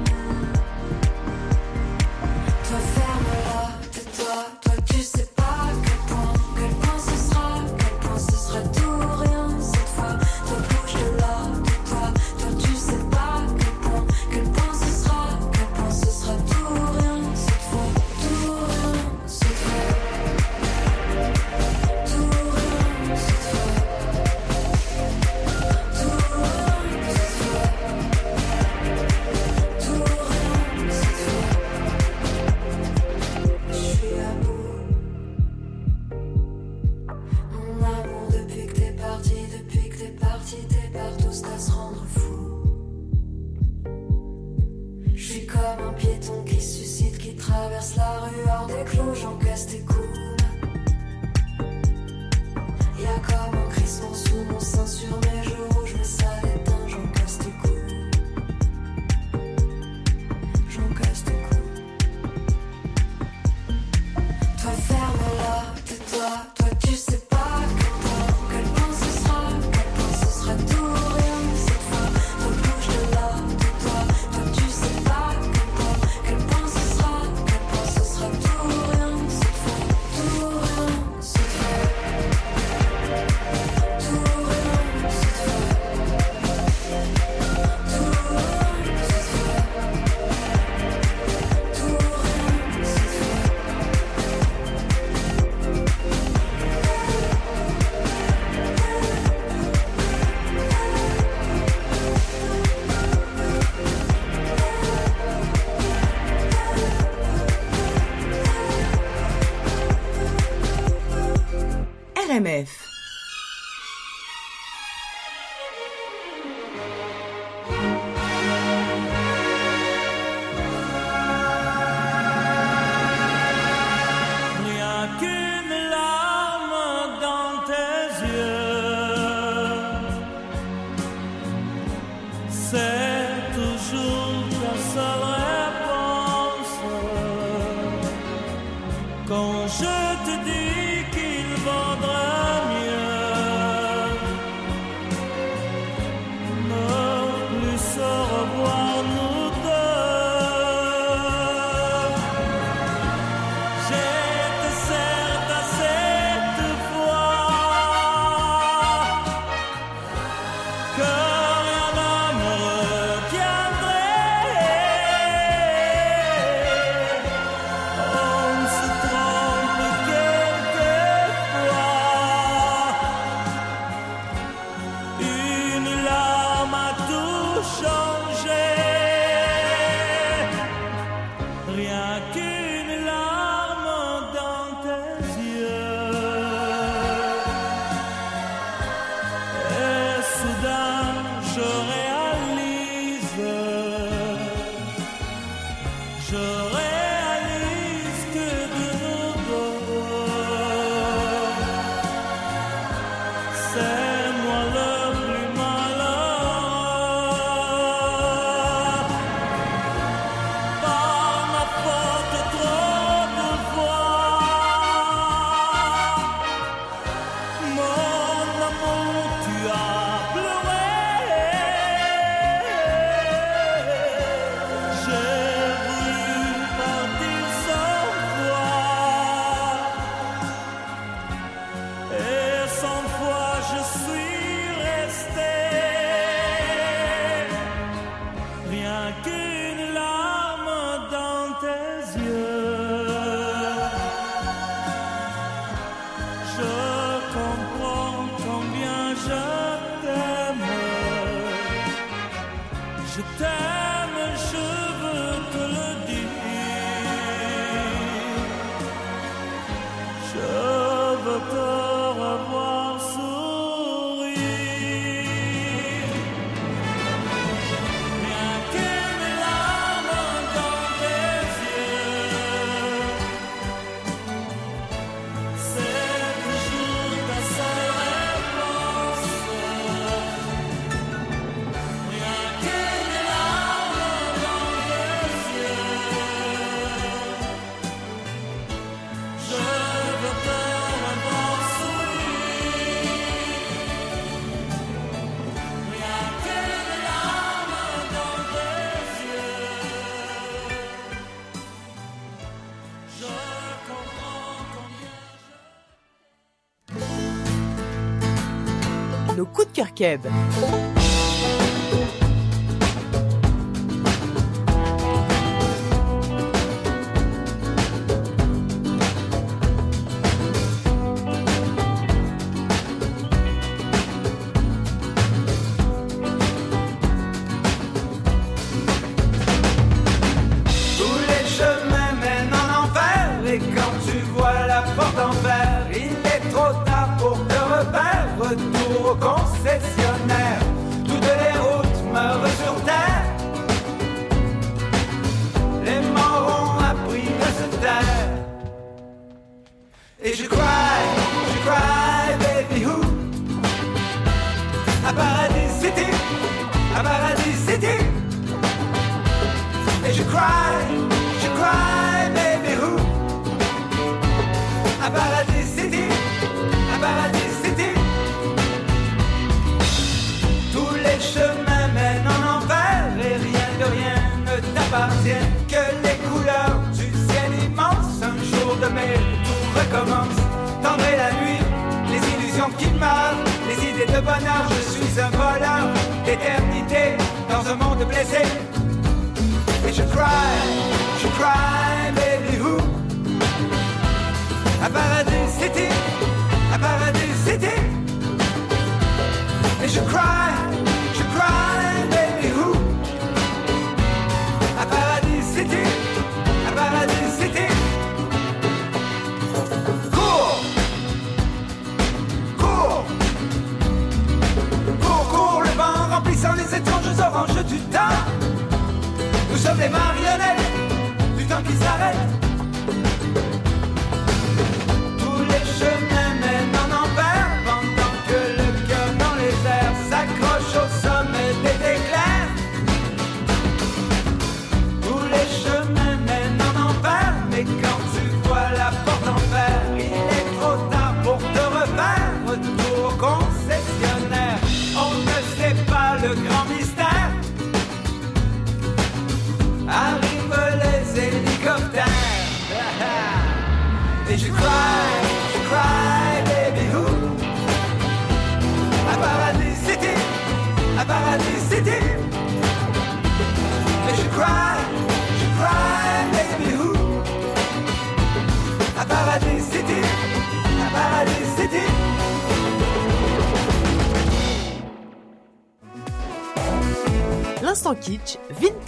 Combien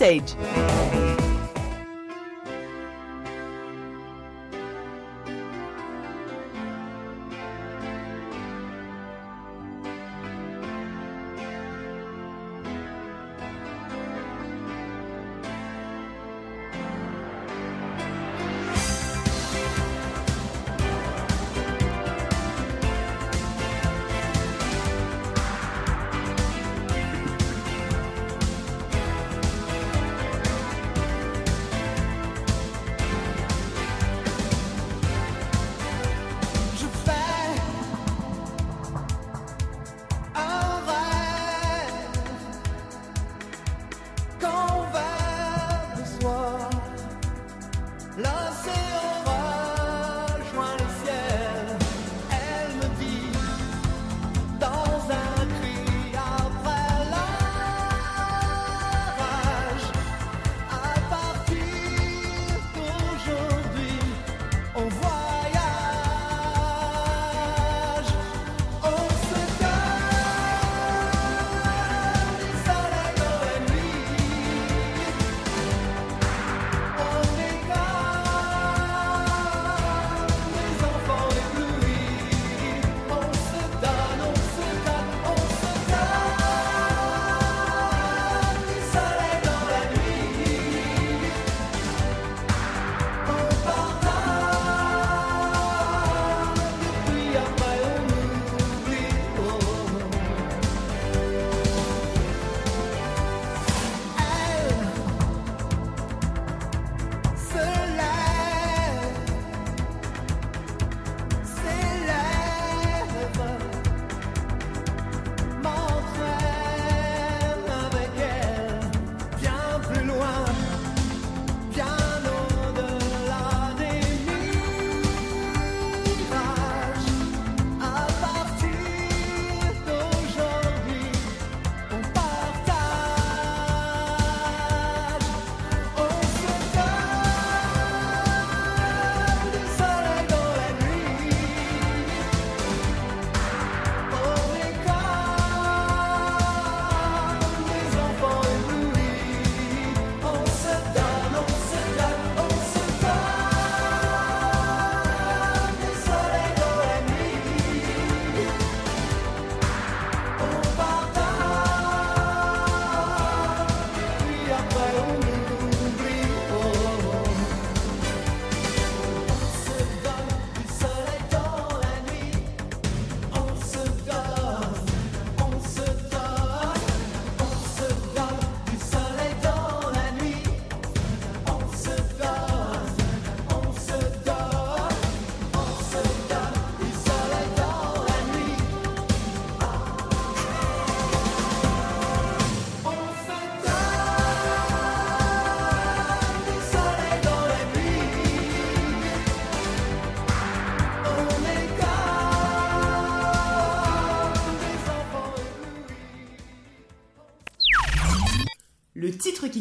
L'instant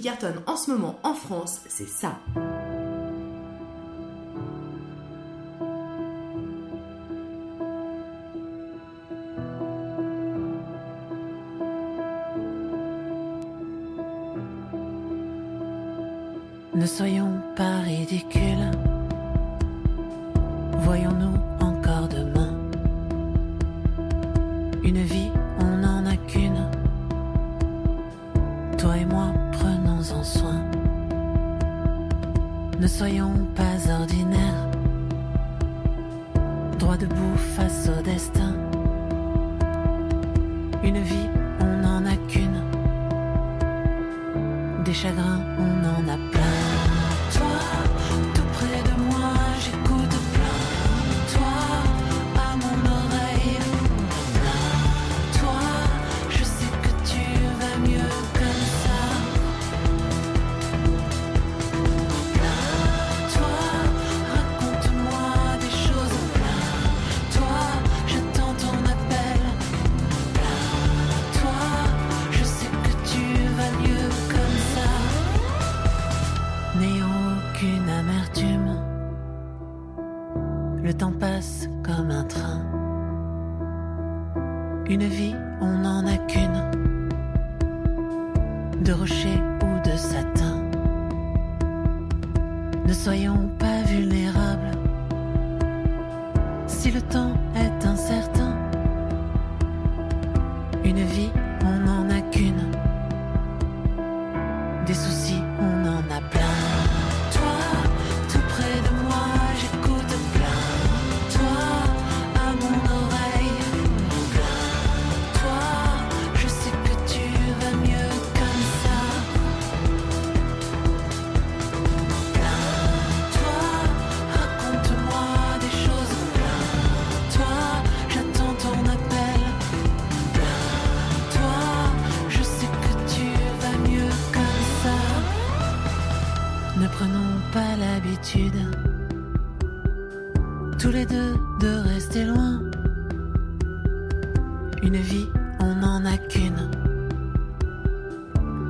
cartonne en ce moment en France, c'est ça. tous les deux, de rester loin. Une vie, on n'en a qu'une.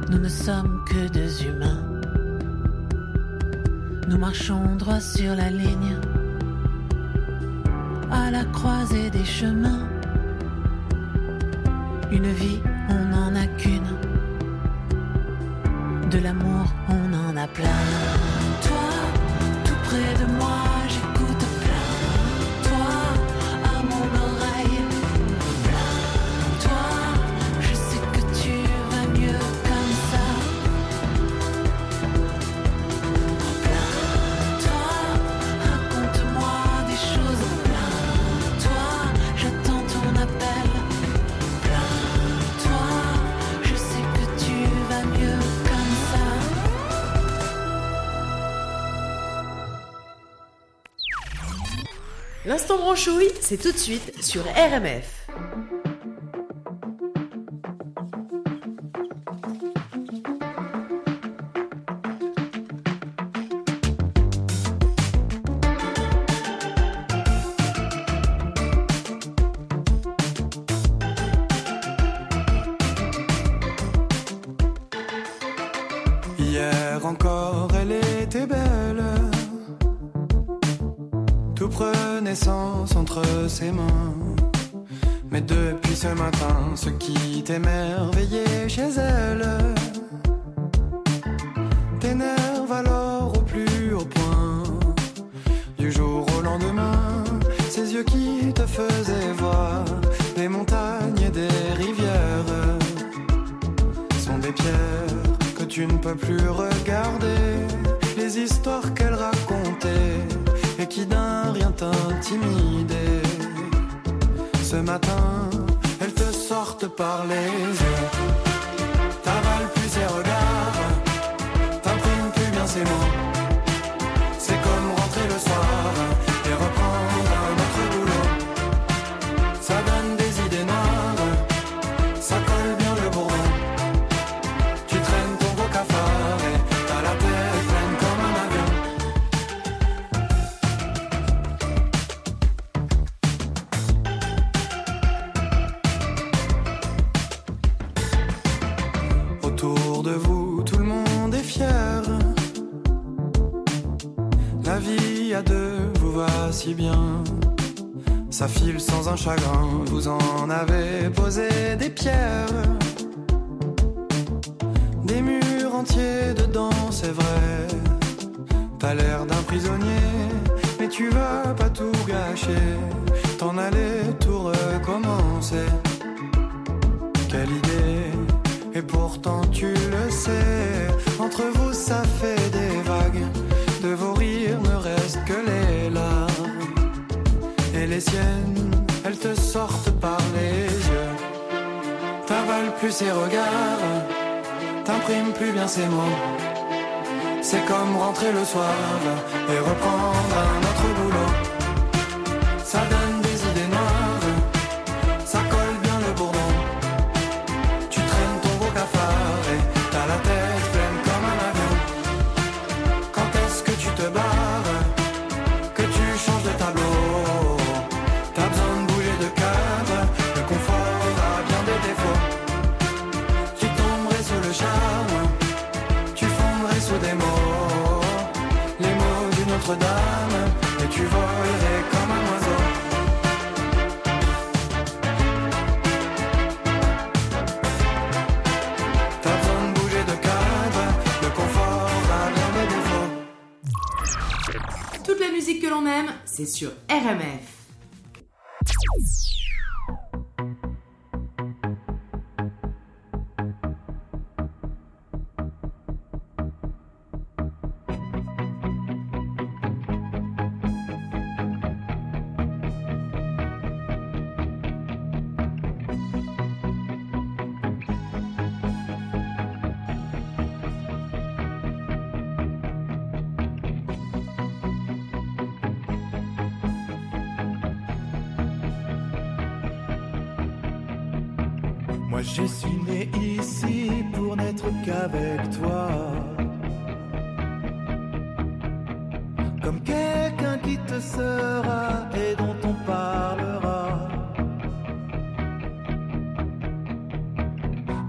Nous ne sommes que deux humains. Nous marchons droit sur la ligne, à la croisée des chemins. Une vie, on n'en a qu'une. De l'amour, on en a plein. Toi près de moi. c'est tout de suite sur RMF. après le soir et reprendre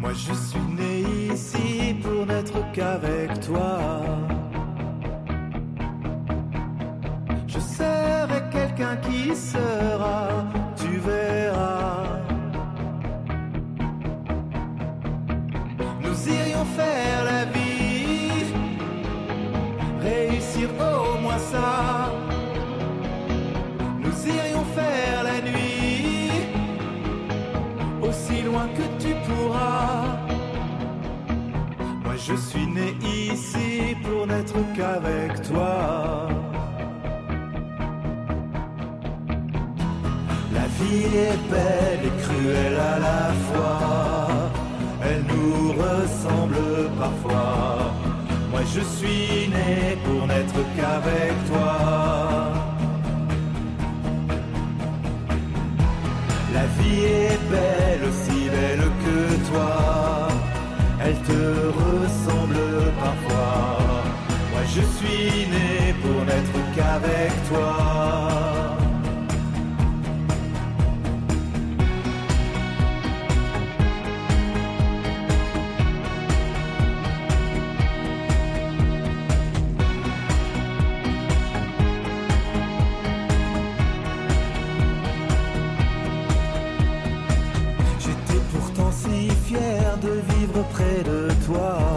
Moi je suis né ici pour n'être qu'avec toi. Je serai quelqu'un qui sera, je suis né ici pour n'être qu'avec toi. La vie est belle et cruelle à la fois. Elle nous ressemble parfois. Moi je suis né pour n'être qu'avec toi. La vie est belle, aussi belle que toi. Elle te pour n'être qu'avec toi. J'étais pourtant si fier de vivre près de toi.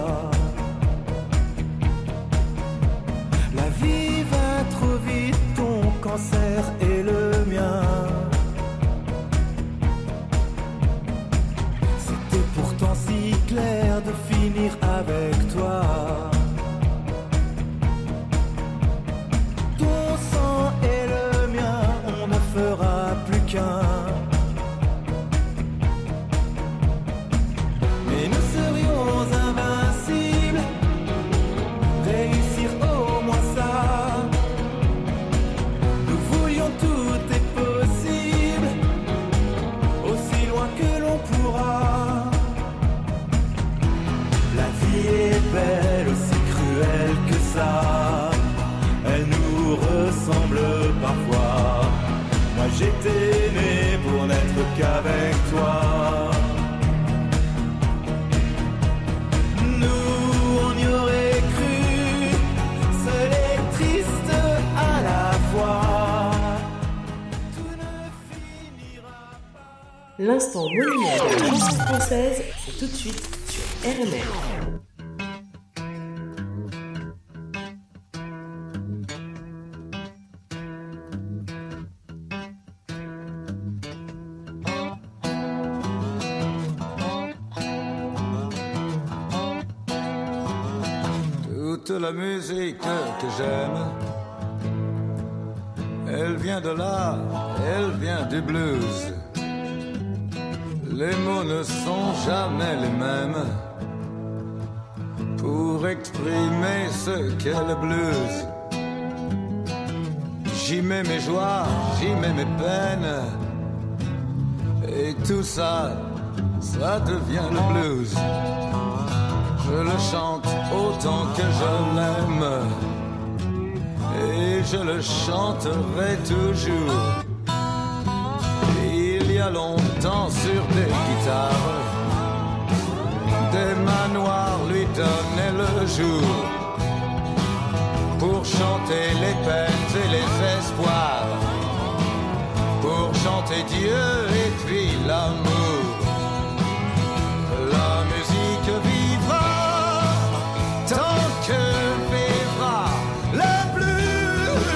L'instant monument de la chanson française, c'est tout de suite sur RMR. Toute la musique que j'aime, elle vient de là, elle vient du blues. Jamais les mêmes pour exprimer ce qu'est le blues. J'y mets mes joies, j'y mets mes peines, et tout ça, ça devient le blues. Je le chante autant que je l'aime. Et je le chanterai toujours. Il y a longtemps sur des guitares, des manoirs lui donnaient le jour. Pour chanter les peines et les espoirs. Pour chanter Dieu et puis l'amour. La musique vivra tant que vivra le blues.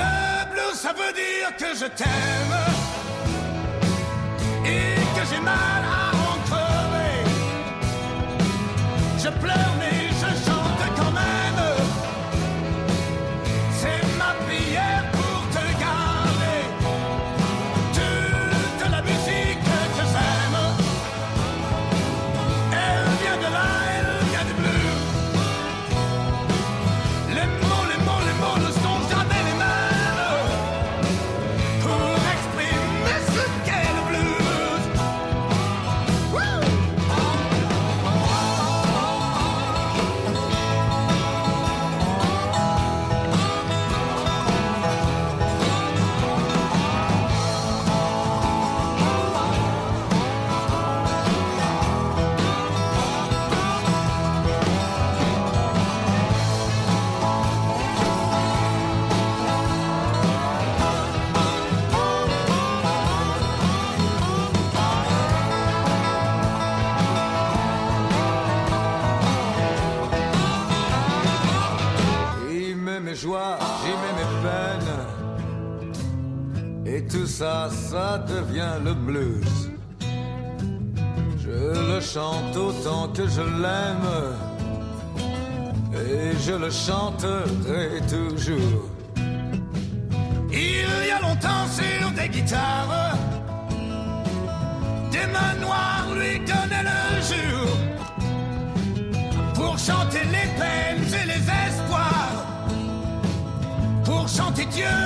Le blues, ça veut dire que je t'aime et que j'ai mal à Je ça, ça devient le blues. Je le chante autant que je l'aime. Et je le chanterai toujours. Il y a longtemps sur des guitares, des mains noires lui donnaient le jour pour chanter les peines et les espoirs, pour chanter Dieu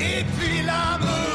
et puis l'amour.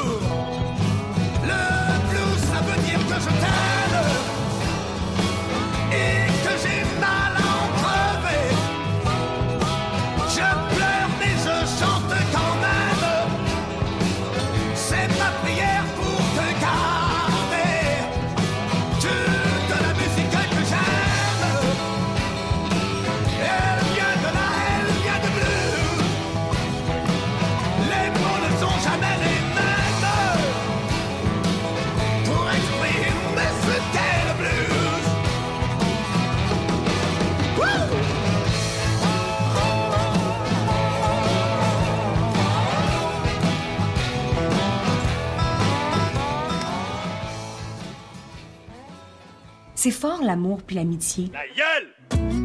C'est fort l'amour puis l'amitié.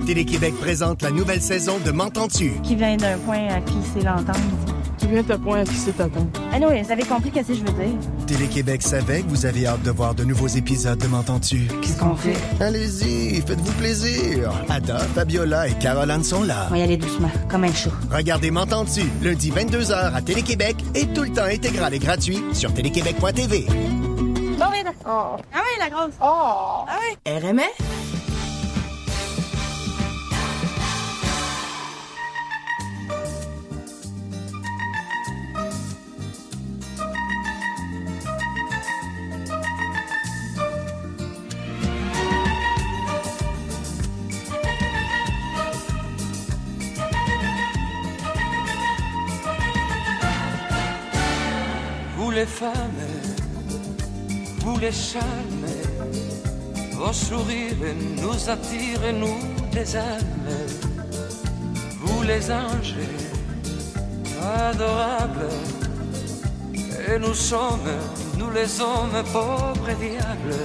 Télé-Québec présente la nouvelle saison de M'entends-tu? Qui vient d'un point à qui c'est l'entendre. Qui vient d'un point à qui c'est attendre. Ah non, vous avez compris ce que je veux dire. Télé-Québec savait que vous avez hâte de voir de nouveaux épisodes de M'entends-tu? Qu'est-ce qu'on fait? Allez-y, faites-vous plaisir. Ada, Fabiola et Caroline sont là. On va y aller doucement, comme un chat. Regardez M'entends-tu? Lundi 22h à Télé-Québec et tout le temps intégral et gratuit sur téléquébec.tv. Bon, vite. Ah oui, la grosse. Oh. Ah oui. RMF Vous les femmes, les vos sourires nous attirent, nous des âmes. Vous les anges, adorables, et nous sommes, nous les hommes pauvres et diables.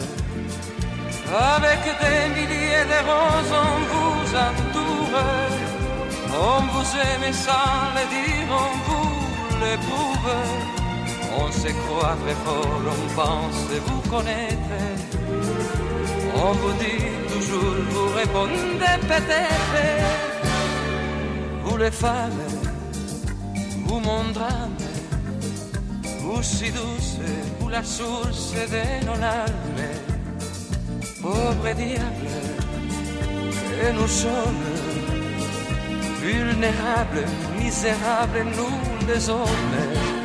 Avec des milliers de roses, on vous entoure, on vous aime sans le dire, on vous l'éprouve. On se croit très fort, on pense vous connaître. On vous dit toujours, vous répondez peut-être. Vous les femmes, vous mon drame, vous si douce, vous la source de nos larmes. Pauvre diable, et nous sommes vulnérables, misérables, nous les hommes.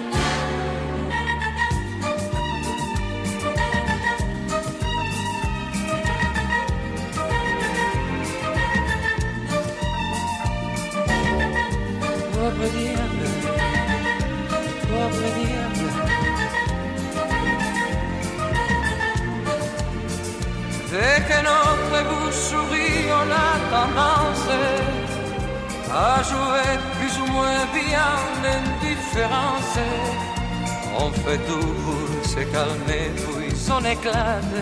Tendance à jouer plus ou moins bien l'indifférence. On fait tout pour se calmer, puis on éclate.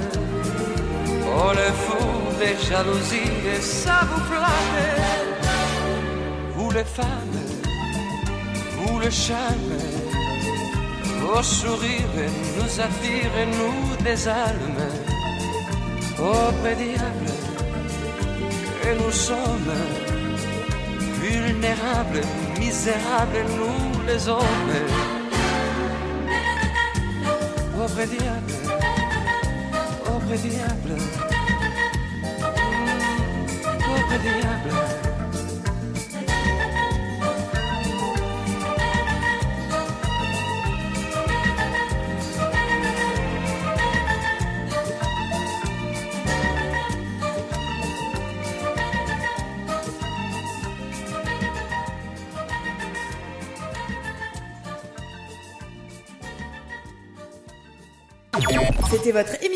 Oh le fou des jalousies et ça vous flatte. Vous les femmes, vous le charme, vos sourires nous attirent, nous des almes. Pauvre et nous sommes vulnérables, misérables, nous les hommes. Pauvre diable, pauvre diable, pauvre diable.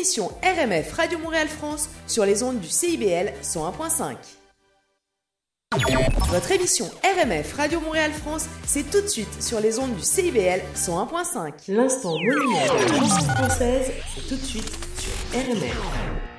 Émission RMF Radio Montréal France sur les ondes du CIBL 101.5. Votre émission RMF Radio Montréal France, c'est tout de suite sur les ondes du CIBL 101.5. L'instant monument de la française, c'est tout de suite sur RMF.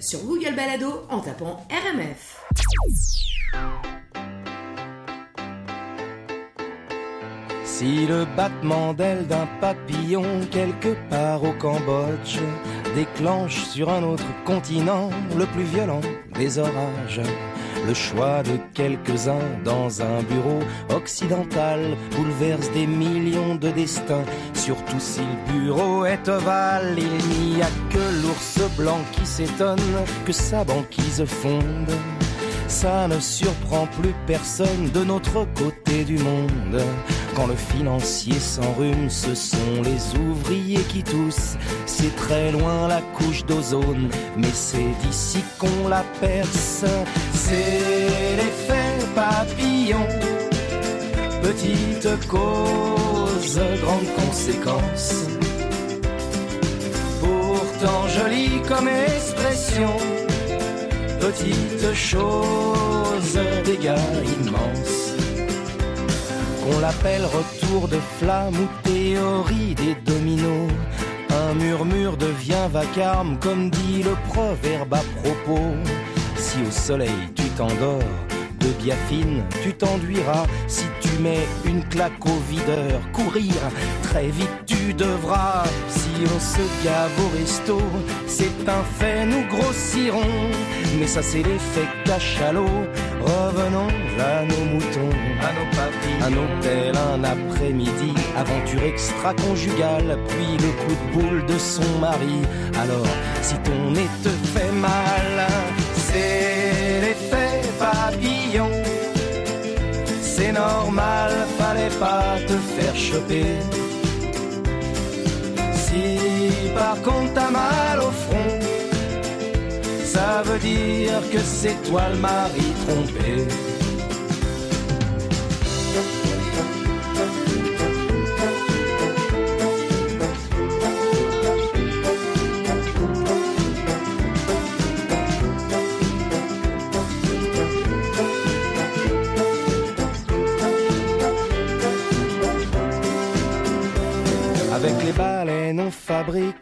Sur Google Balado en tapant RMF. Si le battement d'aile d'un papillon quelque part au Cambodge déclenche sur un autre continent le plus violent des orages, le choix de quelques-uns dans un bureau occidental bouleverse des millions de destins, surtout si le bureau est ovale. Il n'y a que l'ours blanc qui s'étonne que sa banquise fonde. Ça ne surprend plus personne de notre côté du monde. Quand le financier s'enrhume, ce sont les ouvriers qui toussent. C'est très loin la couche d'ozone, mais c'est d'ici qu'on la perce. C'est l'effet papillon. Petite cause, grande conséquence. Pourtant jolie comme expression petite chose, dégâts immenses. Qu'on l'appelle retour de flamme ou théorie des dominos. Un murmure devient vacarme, comme dit le proverbe à propos Si au soleil tu t'endors, de biafine tu t'enduiras. Si tu mets une claque au videur, courir, très vite tu devras. Si on se gave au resto, c'est un fait, nous grossirons. Mais ça c'est l'effet cachalot. Revenons à nos moutons, à nos papilles, un hôtel, un après-midi, aventure extra-conjugale, puis le coup de boule de son mari. Alors, si ton nez te fait mal, c'est l'effet papillon. C'est normal, fallait pas te faire choper. Par contre t'as mal au front, ça veut dire que c'est toi le mari trompé. Avec les baleines, on fabrique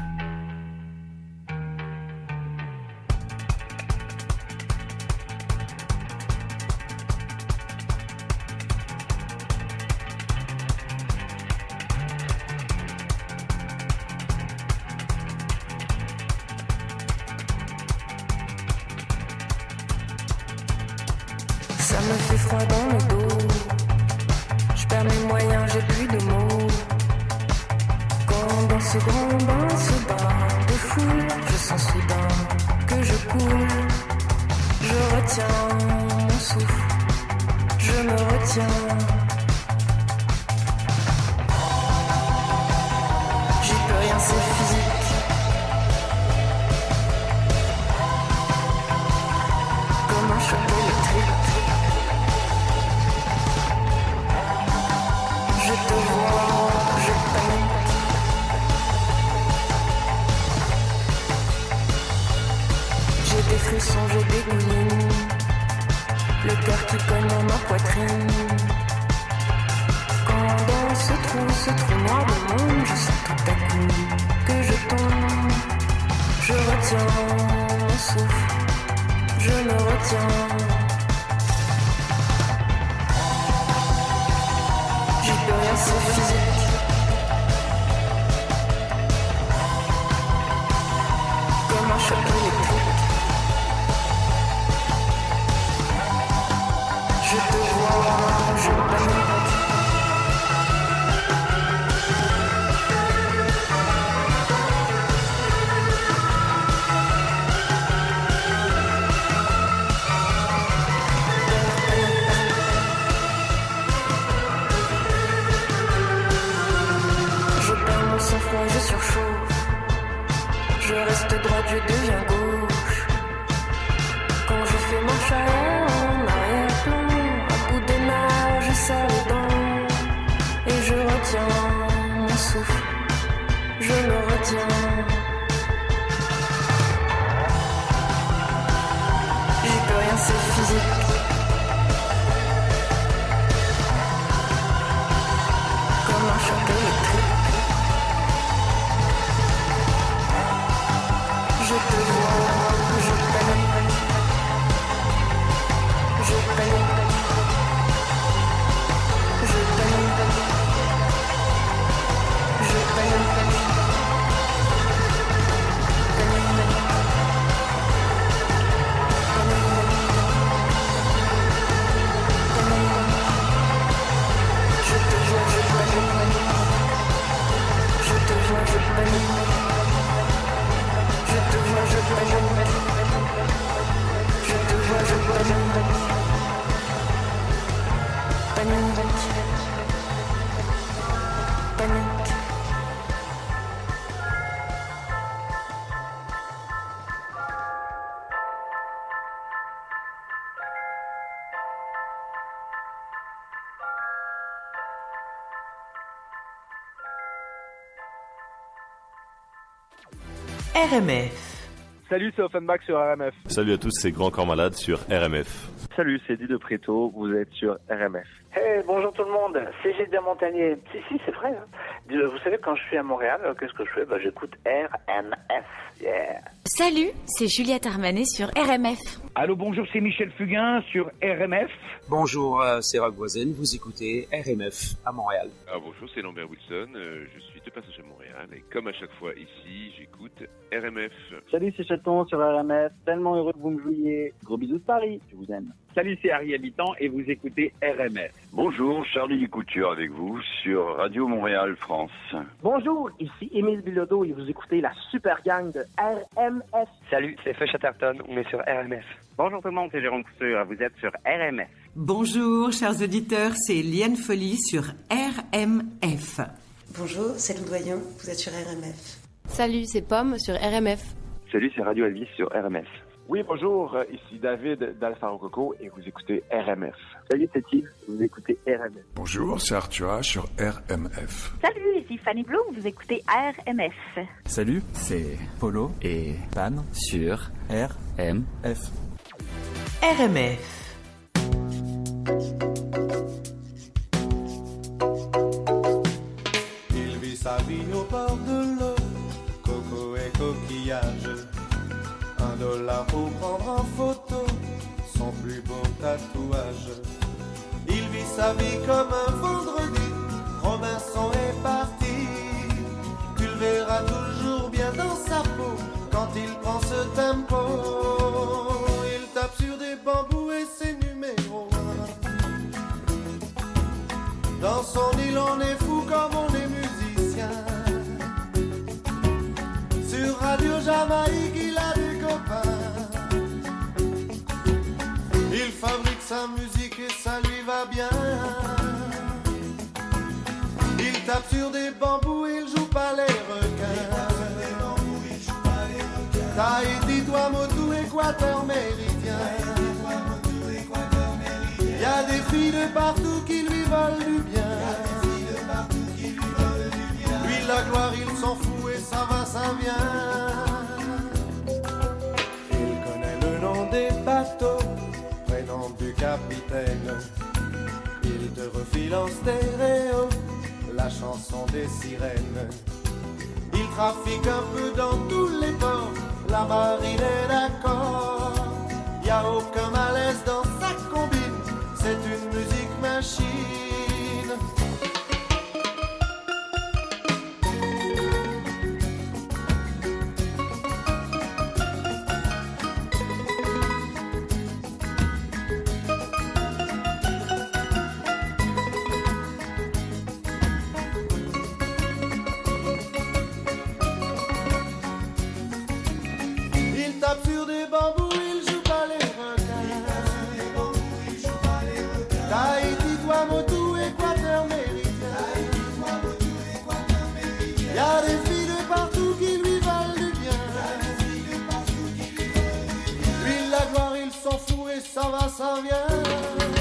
RMF. Salut, c'est Offenbach sur RMF. Salut à tous, c'est Grand Corps Malade sur RMF. Salut, c'est de Préto, vous êtes sur RMF. Hey, bonjour tout le monde, c'est Gilles Montagnier. Si, si, c'est vrai. hein. Euh, Vous savez, quand je suis à Montréal, euh, qu'est-ce que je fais? Bah, J'écoute RMF. Yeah. Salut, c'est Juliette Armanet sur RMF. Allô, bonjour, c'est Michel Fugain sur RMF. Bonjour, euh, c'est Rock vous écoutez RMF à Montréal. Ah, bonjour, c'est Lambert Wilson. je suis de passage à Montréal et comme à chaque fois ici, j'écoute RMF. Salut, c'est Chaton sur RMF. Tellement heureux que vous me jouiez. Gros bisous de Paris. Je vous aime. Salut, c'est Harry Habitant et vous écoutez RMF. Bonjour, Charlie Couture avec vous sur Radio Montréal France. Bonjour, ici Émile Bilodeau et vous écoutez la super gang de RMF. Salut, c'est Feu Chatterton, on est sur RMF. Bonjour tout le monde, c'est Jérôme Couture, vous êtes sur RMF. Bonjour, chers auditeurs, c'est Liane Folly sur RMF. Bonjour, c'est Lou Doyen, vous êtes sur RMF. Salut, c'est Pomme sur RMF. Salut, c'est Radio Elvis sur RMF. Oui, bonjour, euh, ici David d'Alpha Rococo et vous écoutez RMF. Salut, c'est Yves, vous écoutez RMF. Bonjour, c'est Arthur sur RMF. Salut, ici Fanny Bloom, vous écoutez RMF. Salut, c'est Polo et Pan sur RMF. RMF. Il vit sa vie au bord de l'eau, coco et coquillage. Un dollar pour prendre en photo son plus beau tatouage. Il vit sa vie comme un vendredi, Robinson est parti. Tu le verras toujours bien dans sa peau quand il prend ce tempo. Il tape sur des bambous et ses numéros. Dans son île, on est fou comme on est musicien. Sur Radio Jamaïque, sa musique et ça lui va bien. Il tape sur des bambous, il joue pas les requins. Tahiti, Tuamotu, Équateur, Méridien. Y a des filles de partout qui lui veulent du bien. Lui, la gloire, il s'en fout et ça va, ça vient. Il connaît le nom des bateaux, capitaine. Il te refile en stéréo la chanson des sirènes. Il trafique un peu dans tous les ports, la marine est d'accord. Y a aucun malaise dans sa combine, c'est une musique machine. Fout et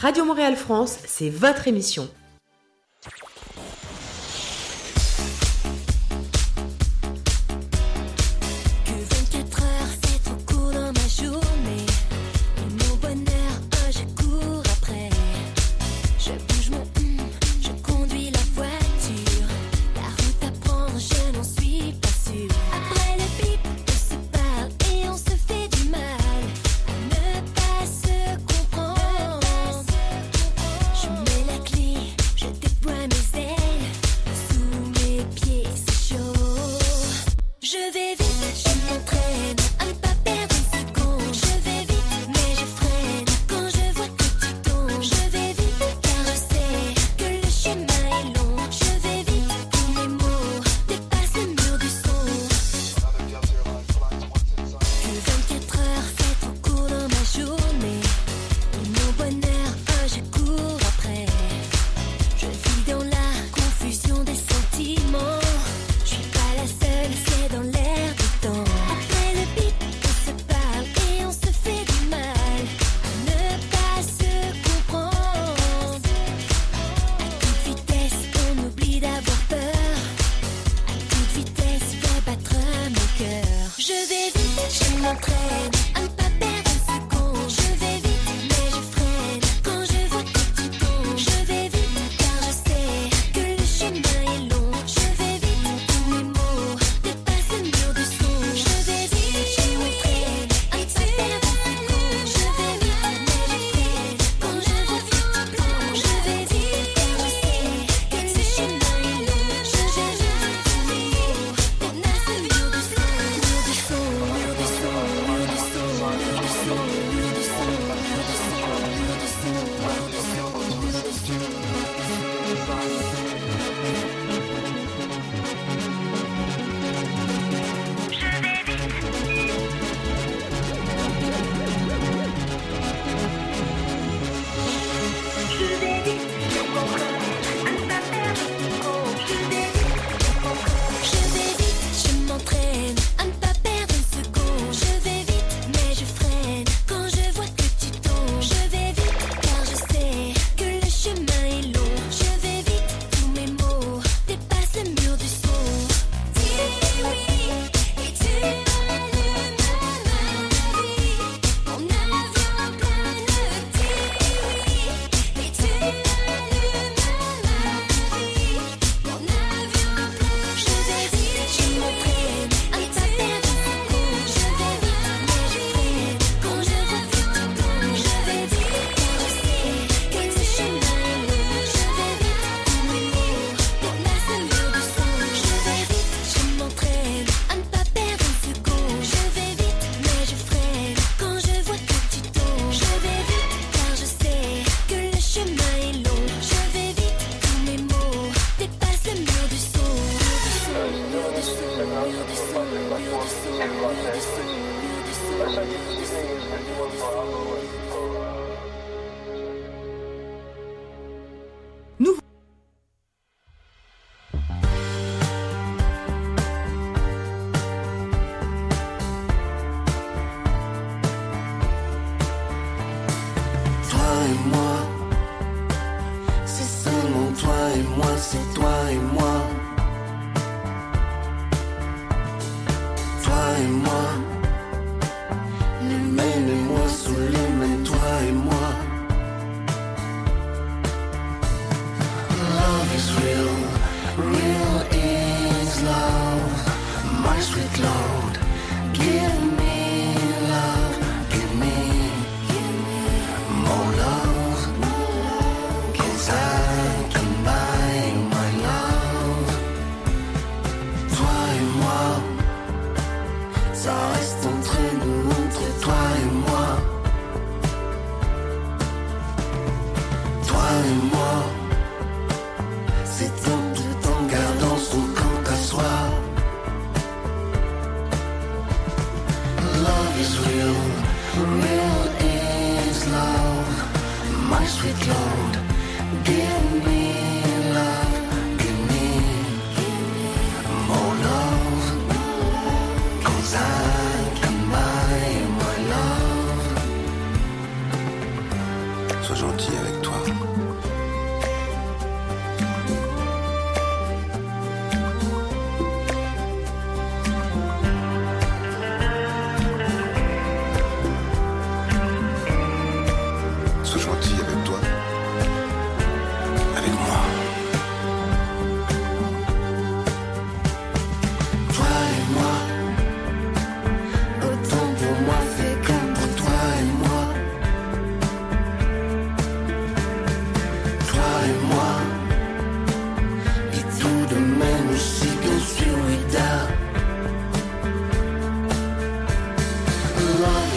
Radio Montréal France, c'est votre émission.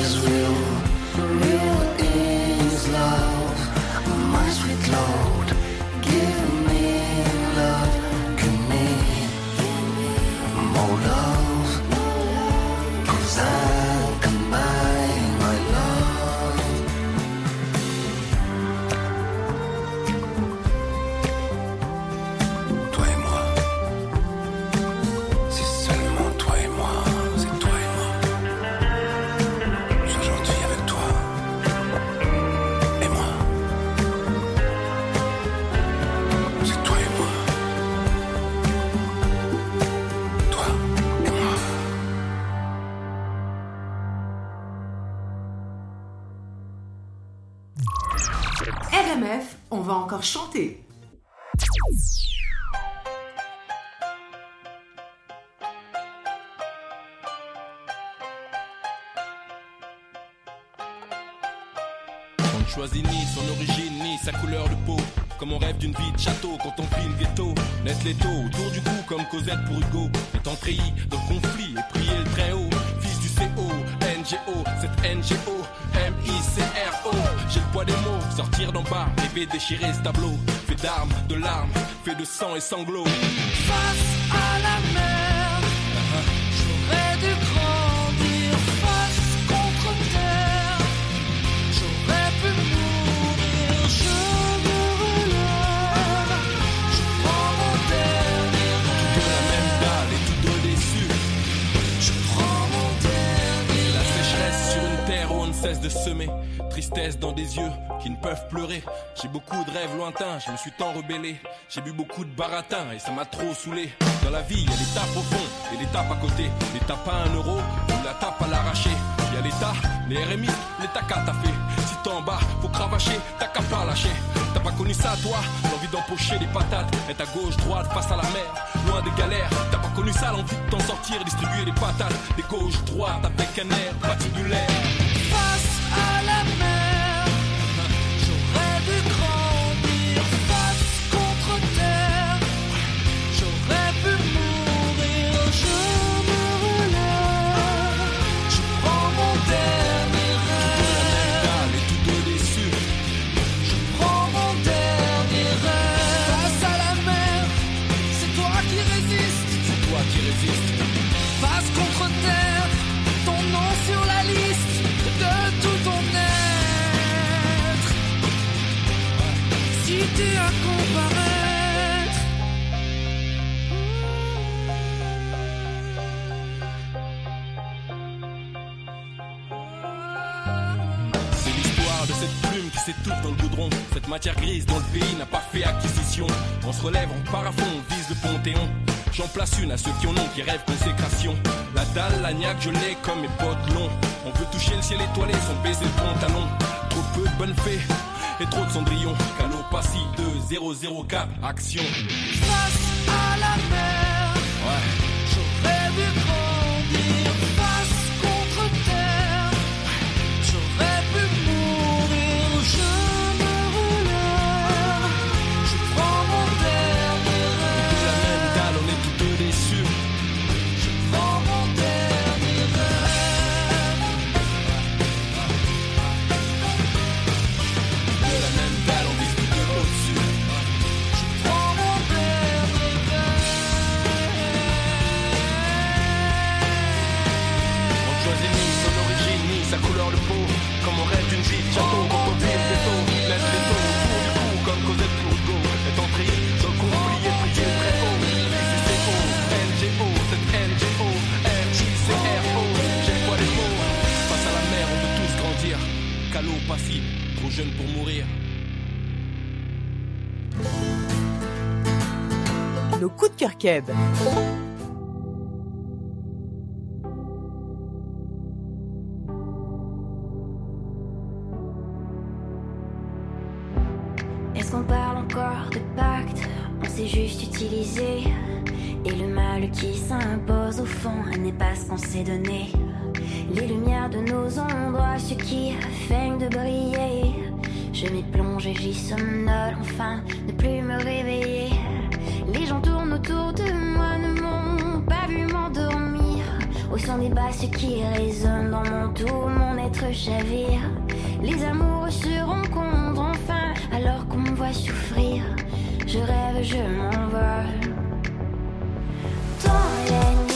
Is real. Real chanter. On ne choisit ni son origine ni sa couleur de peau. Comme on rêve d'une vie de château quand on le ghetto. Naître les taux autour du cou comme Cosette pour Hugo. Étant treillis dans rêver déchirer ce tableau. Fait d'armes, de larmes, fait de sang et sanglots. Face à la mer, j'aurais dû grandir face contre terre. J'aurais pu mourir, je me relève. Je prends mon dernier De la même dalle et tous deux déçus. Je prends mon dernier La sécheresse sur une terre où on ne cesse de semer. Dans des yeux qui ne peuvent pleurer. J'ai beaucoup de rêves lointains, je me suis tant rebellé. J'ai bu beaucoup de baratin et ça m'a trop saoulé. Dans la vie, il y a l'étape au fond et l'étape à côté. L'étape à un euro ou la tape à l'arraché. Il y a l'état, les RMI, l'état qu'à t'as fait. Si t'es en bas, faut cravacher, t'as qu'à pas lâcher. T'as pas connu ça, toi? L'envie d'empocher des patates, être à gauche, droite, face à la mer, loin des galères. T'as pas connu ça, l'envie de t'en sortir, distribuer des patates, des gauche, droite, avec un air patibulaire. face à la mer. Dans le goudron, cette matière grise dont le pays n'a pas fait acquisition. On se relève, on part à fond, on vise le panthéon. J'en place une à ceux qui en ont, qui rêvent consécration. La dalle, la niaque, je l'ai comme mes potes longs. On veut toucher le ciel étoilé sans baiser le pantalon. Trop peu de bonnes fées et trop de cendrillon. Calopassi 2004, action. Face à la Nos de cœur keb. Est-ce qu'on parle encore de pacte? On s'est juste utilisé. Et le mal qui s'impose au fond n'est pas ce qu'on s'est donné. Les lumières de nos ombres, ce qui feignent de briller. Je m'y plonge et j'y somnole, enfin, ne plus me réveiller. Au son des basses qui résonnent dans mon tout, mon être chavire. Les amoureux se rencontrent enfin, alors qu'on me voit souffrir. Je rêve, je m'envole. Dans la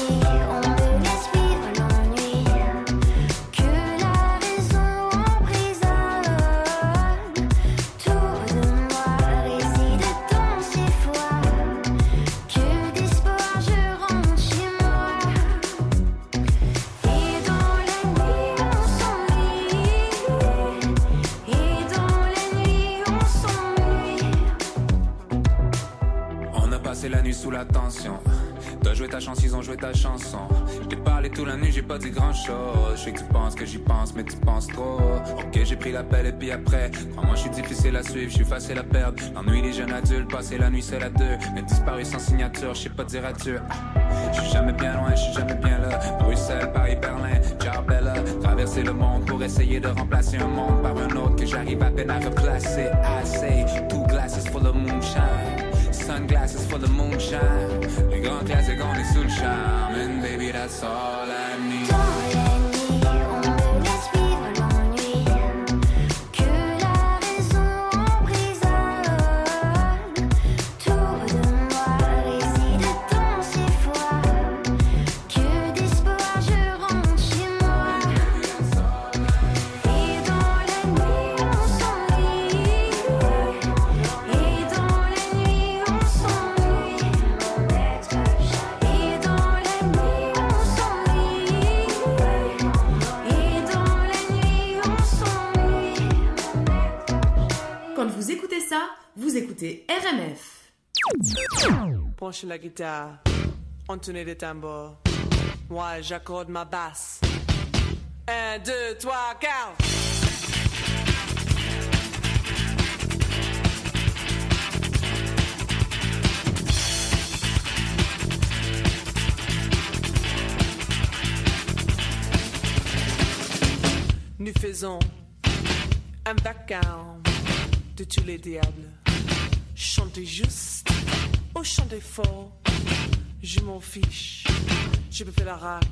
ta chanson. Parlé toute la nuit, j'ai pas dit grand chose. Je sais que tu penses que j'y pense, mais tu penses trop. Ok, j'ai pris l'appel et puis après. Crois-moi, je suis difficile à suivre, je suis facile à perdre. L'ennui des jeunes adultes, passer la nuit seul à deux. Mais disparu sans signature, je sais pas dire adieu. Je suis jamais bien loin, je suis jamais bien là. Bruxelles, Paris, Berlin, Jarbella. Traverser le monde pour essayer de remplacer un monde par un autre que j'arrive à peine à replacer. I two glasses full of moonshine. Sunglasses full of moonshine. Les grands classiques, on le charme. And baby, that's all Penchez la guitare, entonner les tambours. Moi, j'accorde ma basse. Un, deux, trois, quatre. Nous faisons un vacarme de tous les diables. Chantez juste ou chantez fort, je m'en fiche. Je peux faire la rac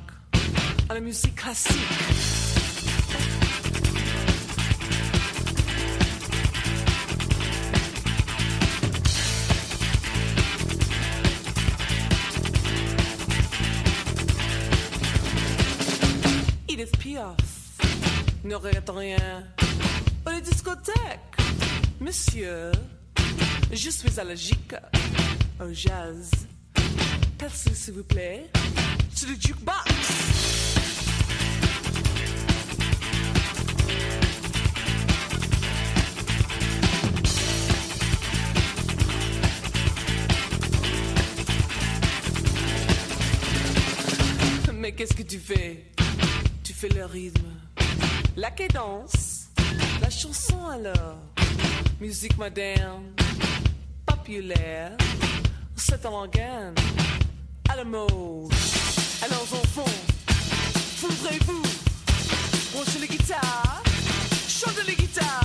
à la musique classique. Edith Piaf ne regrette rien. Aux les discothèques, monsieur, je suis allergique au jazz. Passez s'il vous plaît sur le jukebox. Mais qu'est-ce que tu fais? Tu fais le rythme, la cadence, la chanson alors, musique moderne, populaire c'est en gain. À la mode, alors enfants, fondrez-vous, branchez les guitares, chantez les guitares.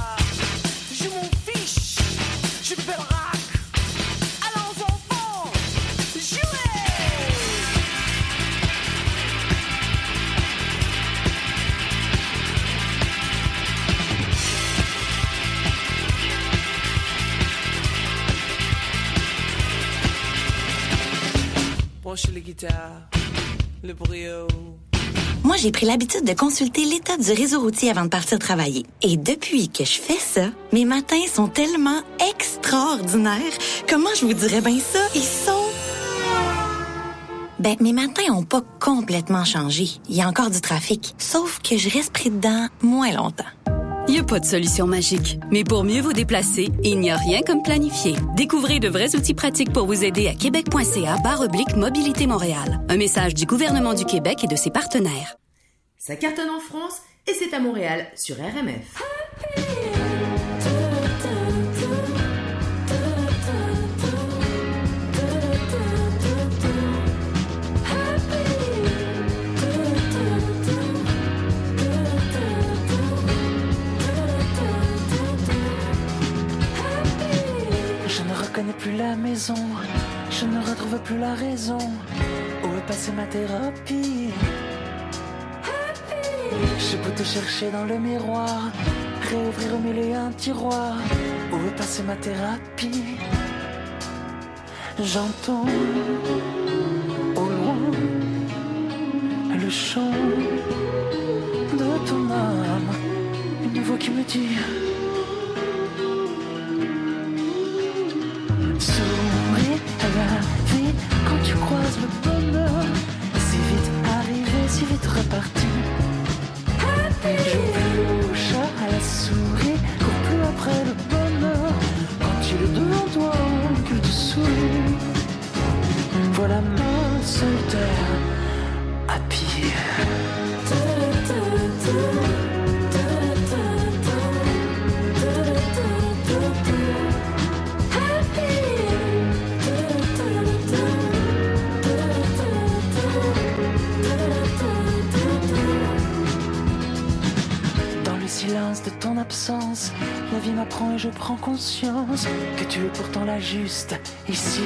Les guitares, le brio. Moi, j'ai pris l'habitude de consulter l'état du réseau routier avant de partir travailler. Et depuis que je fais ça, mes matins sont tellement extraordinaires. Comment je vous dirais bien ça? Ils sont... Ben, mes matins ont pas complètement changé. Il y a encore du trafic. Sauf que je reste pris dedans moins longtemps. Il n'y a pas de solution magique, mais pour mieux vous déplacer, il n'y a rien comme planifier. Découvrez de vrais outils pratiques pour vous aider à québec.ca barre oblique Mobilité Montréal. Un message du gouvernement du Québec et de ses partenaires. Ça cartonne en France et c'est à Montréal sur RMF. Plus la maison, je ne retrouve plus la raison. Où est passée ma thérapie? J'ai beau te chercher dans le miroir, réouvrir au milieu un tiroir. Où est passée ma thérapie? J'entends au loin le chant de ton âme, une voix qui me dit. Souris à la vie quand tu croises le bonheur. Si vite arrivé, si vite reparti. Que tu es pourtant la juste ici.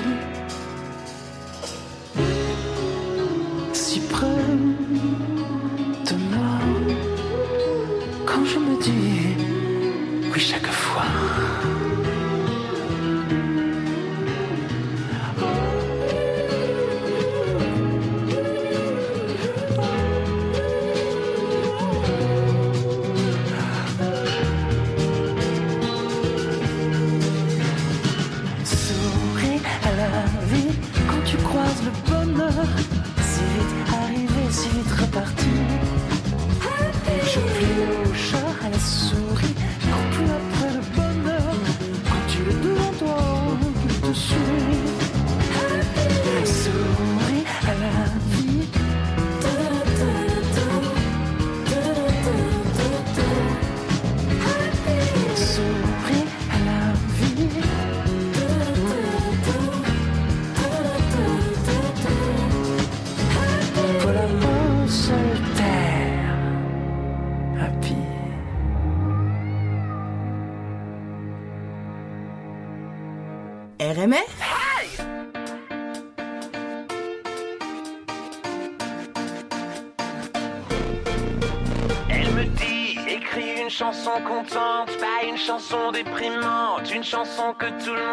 Une chanson que tout le monde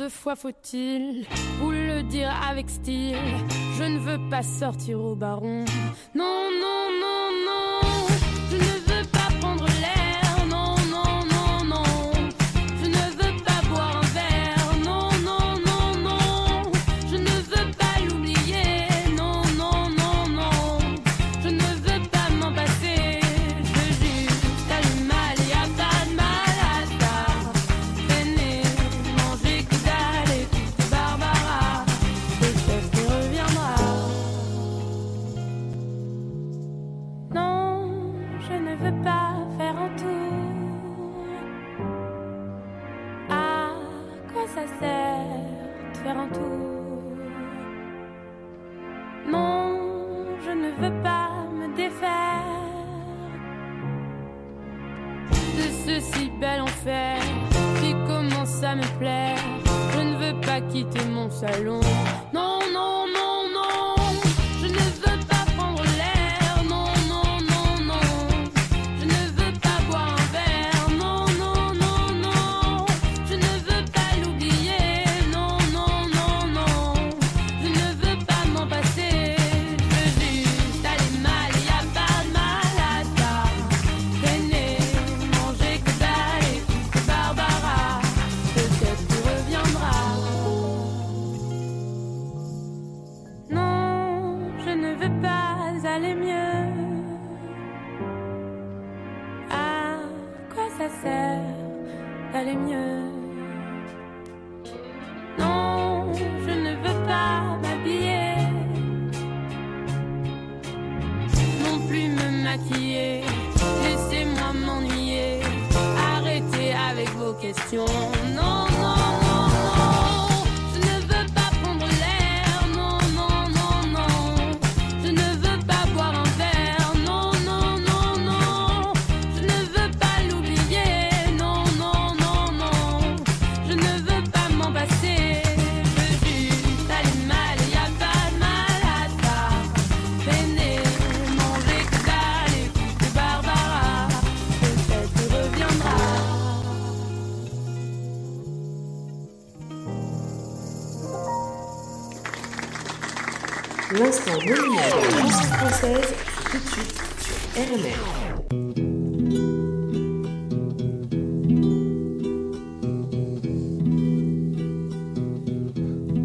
Combien de fois faut-il vous le dire avec style Je ne veux pas sortir au baron.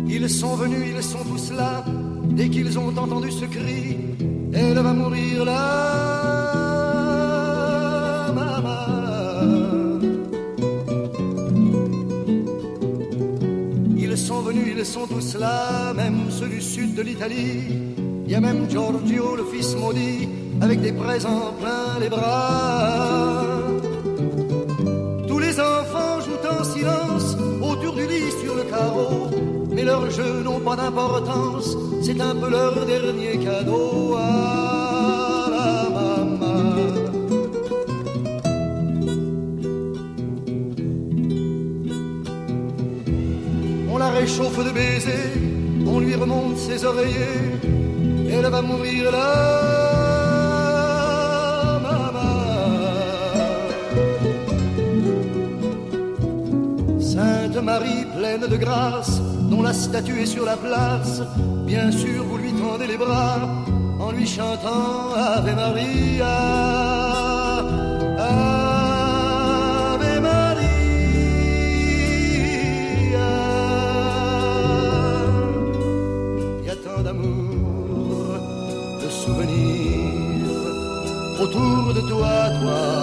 Ils sont venus, ils sont tous là. Dès qu'ils ont entendu ce cri, elle va mourir là. Ils sont venus, ils sont tous là, même ceux du sud de l'Italie. Il y a même Giorgio, le fils maudit, avec des présents plein les bras. Tous les enfants jouent en silence autour du lit sur le carreau. Mais leurs jeux n'ont pas d'importance, c'est un peu leur dernier cadeau à la. On la réchauffe de baisers, on lui remonte ses oreillers, elle va mourir là, grâce, dont la statue est sur la place, bien sûr vous lui tendez les bras en lui chantant Ave Maria. Ave Maria. Il y a tant d'amour, de souvenirs autour de toi, toi,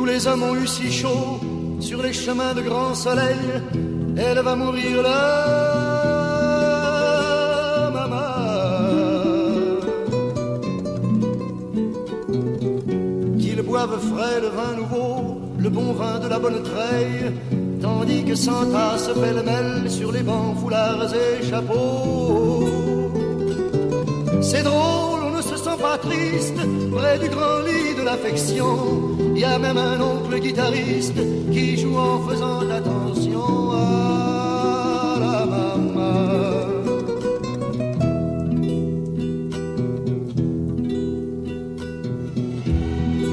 tous les hommes ont eu si chaud sur les chemins de grand soleil. Elle va mourir là, maman. Qu'ils boivent frais le vin nouveau, le bon vin de la bonne treille, tandis que s'entassent pêle-mêle sur les bancs, foulards et chapeaux. C'est drôle, on ne se sent pas triste, près du grand lit de l'affection. Y a même un oncle guitariste qui joue en faisant attention à la maman.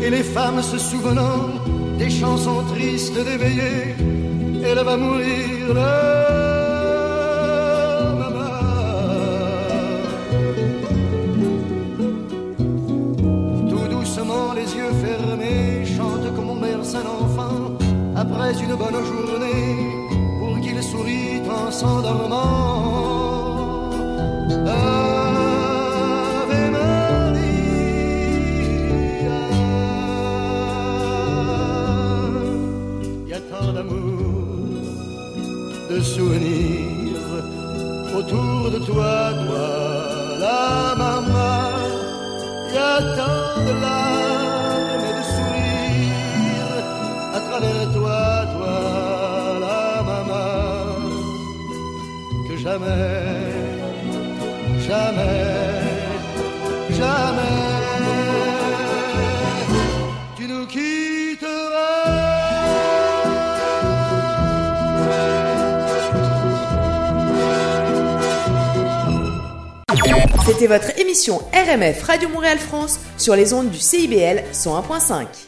Et les femmes se souvenant des chansons tristes d'éveillé, elle va mourir une bonne journée pour qu'il sourit en s'endormant. Ave Maria, y a tant d'amour, de souvenirs autour de toi, toi, la maman. Y a tant de larmes jamais, jamais, tu nous quitteras. C'était votre émission RMF Radio Montréal France sur les ondes du CIBL 101.5.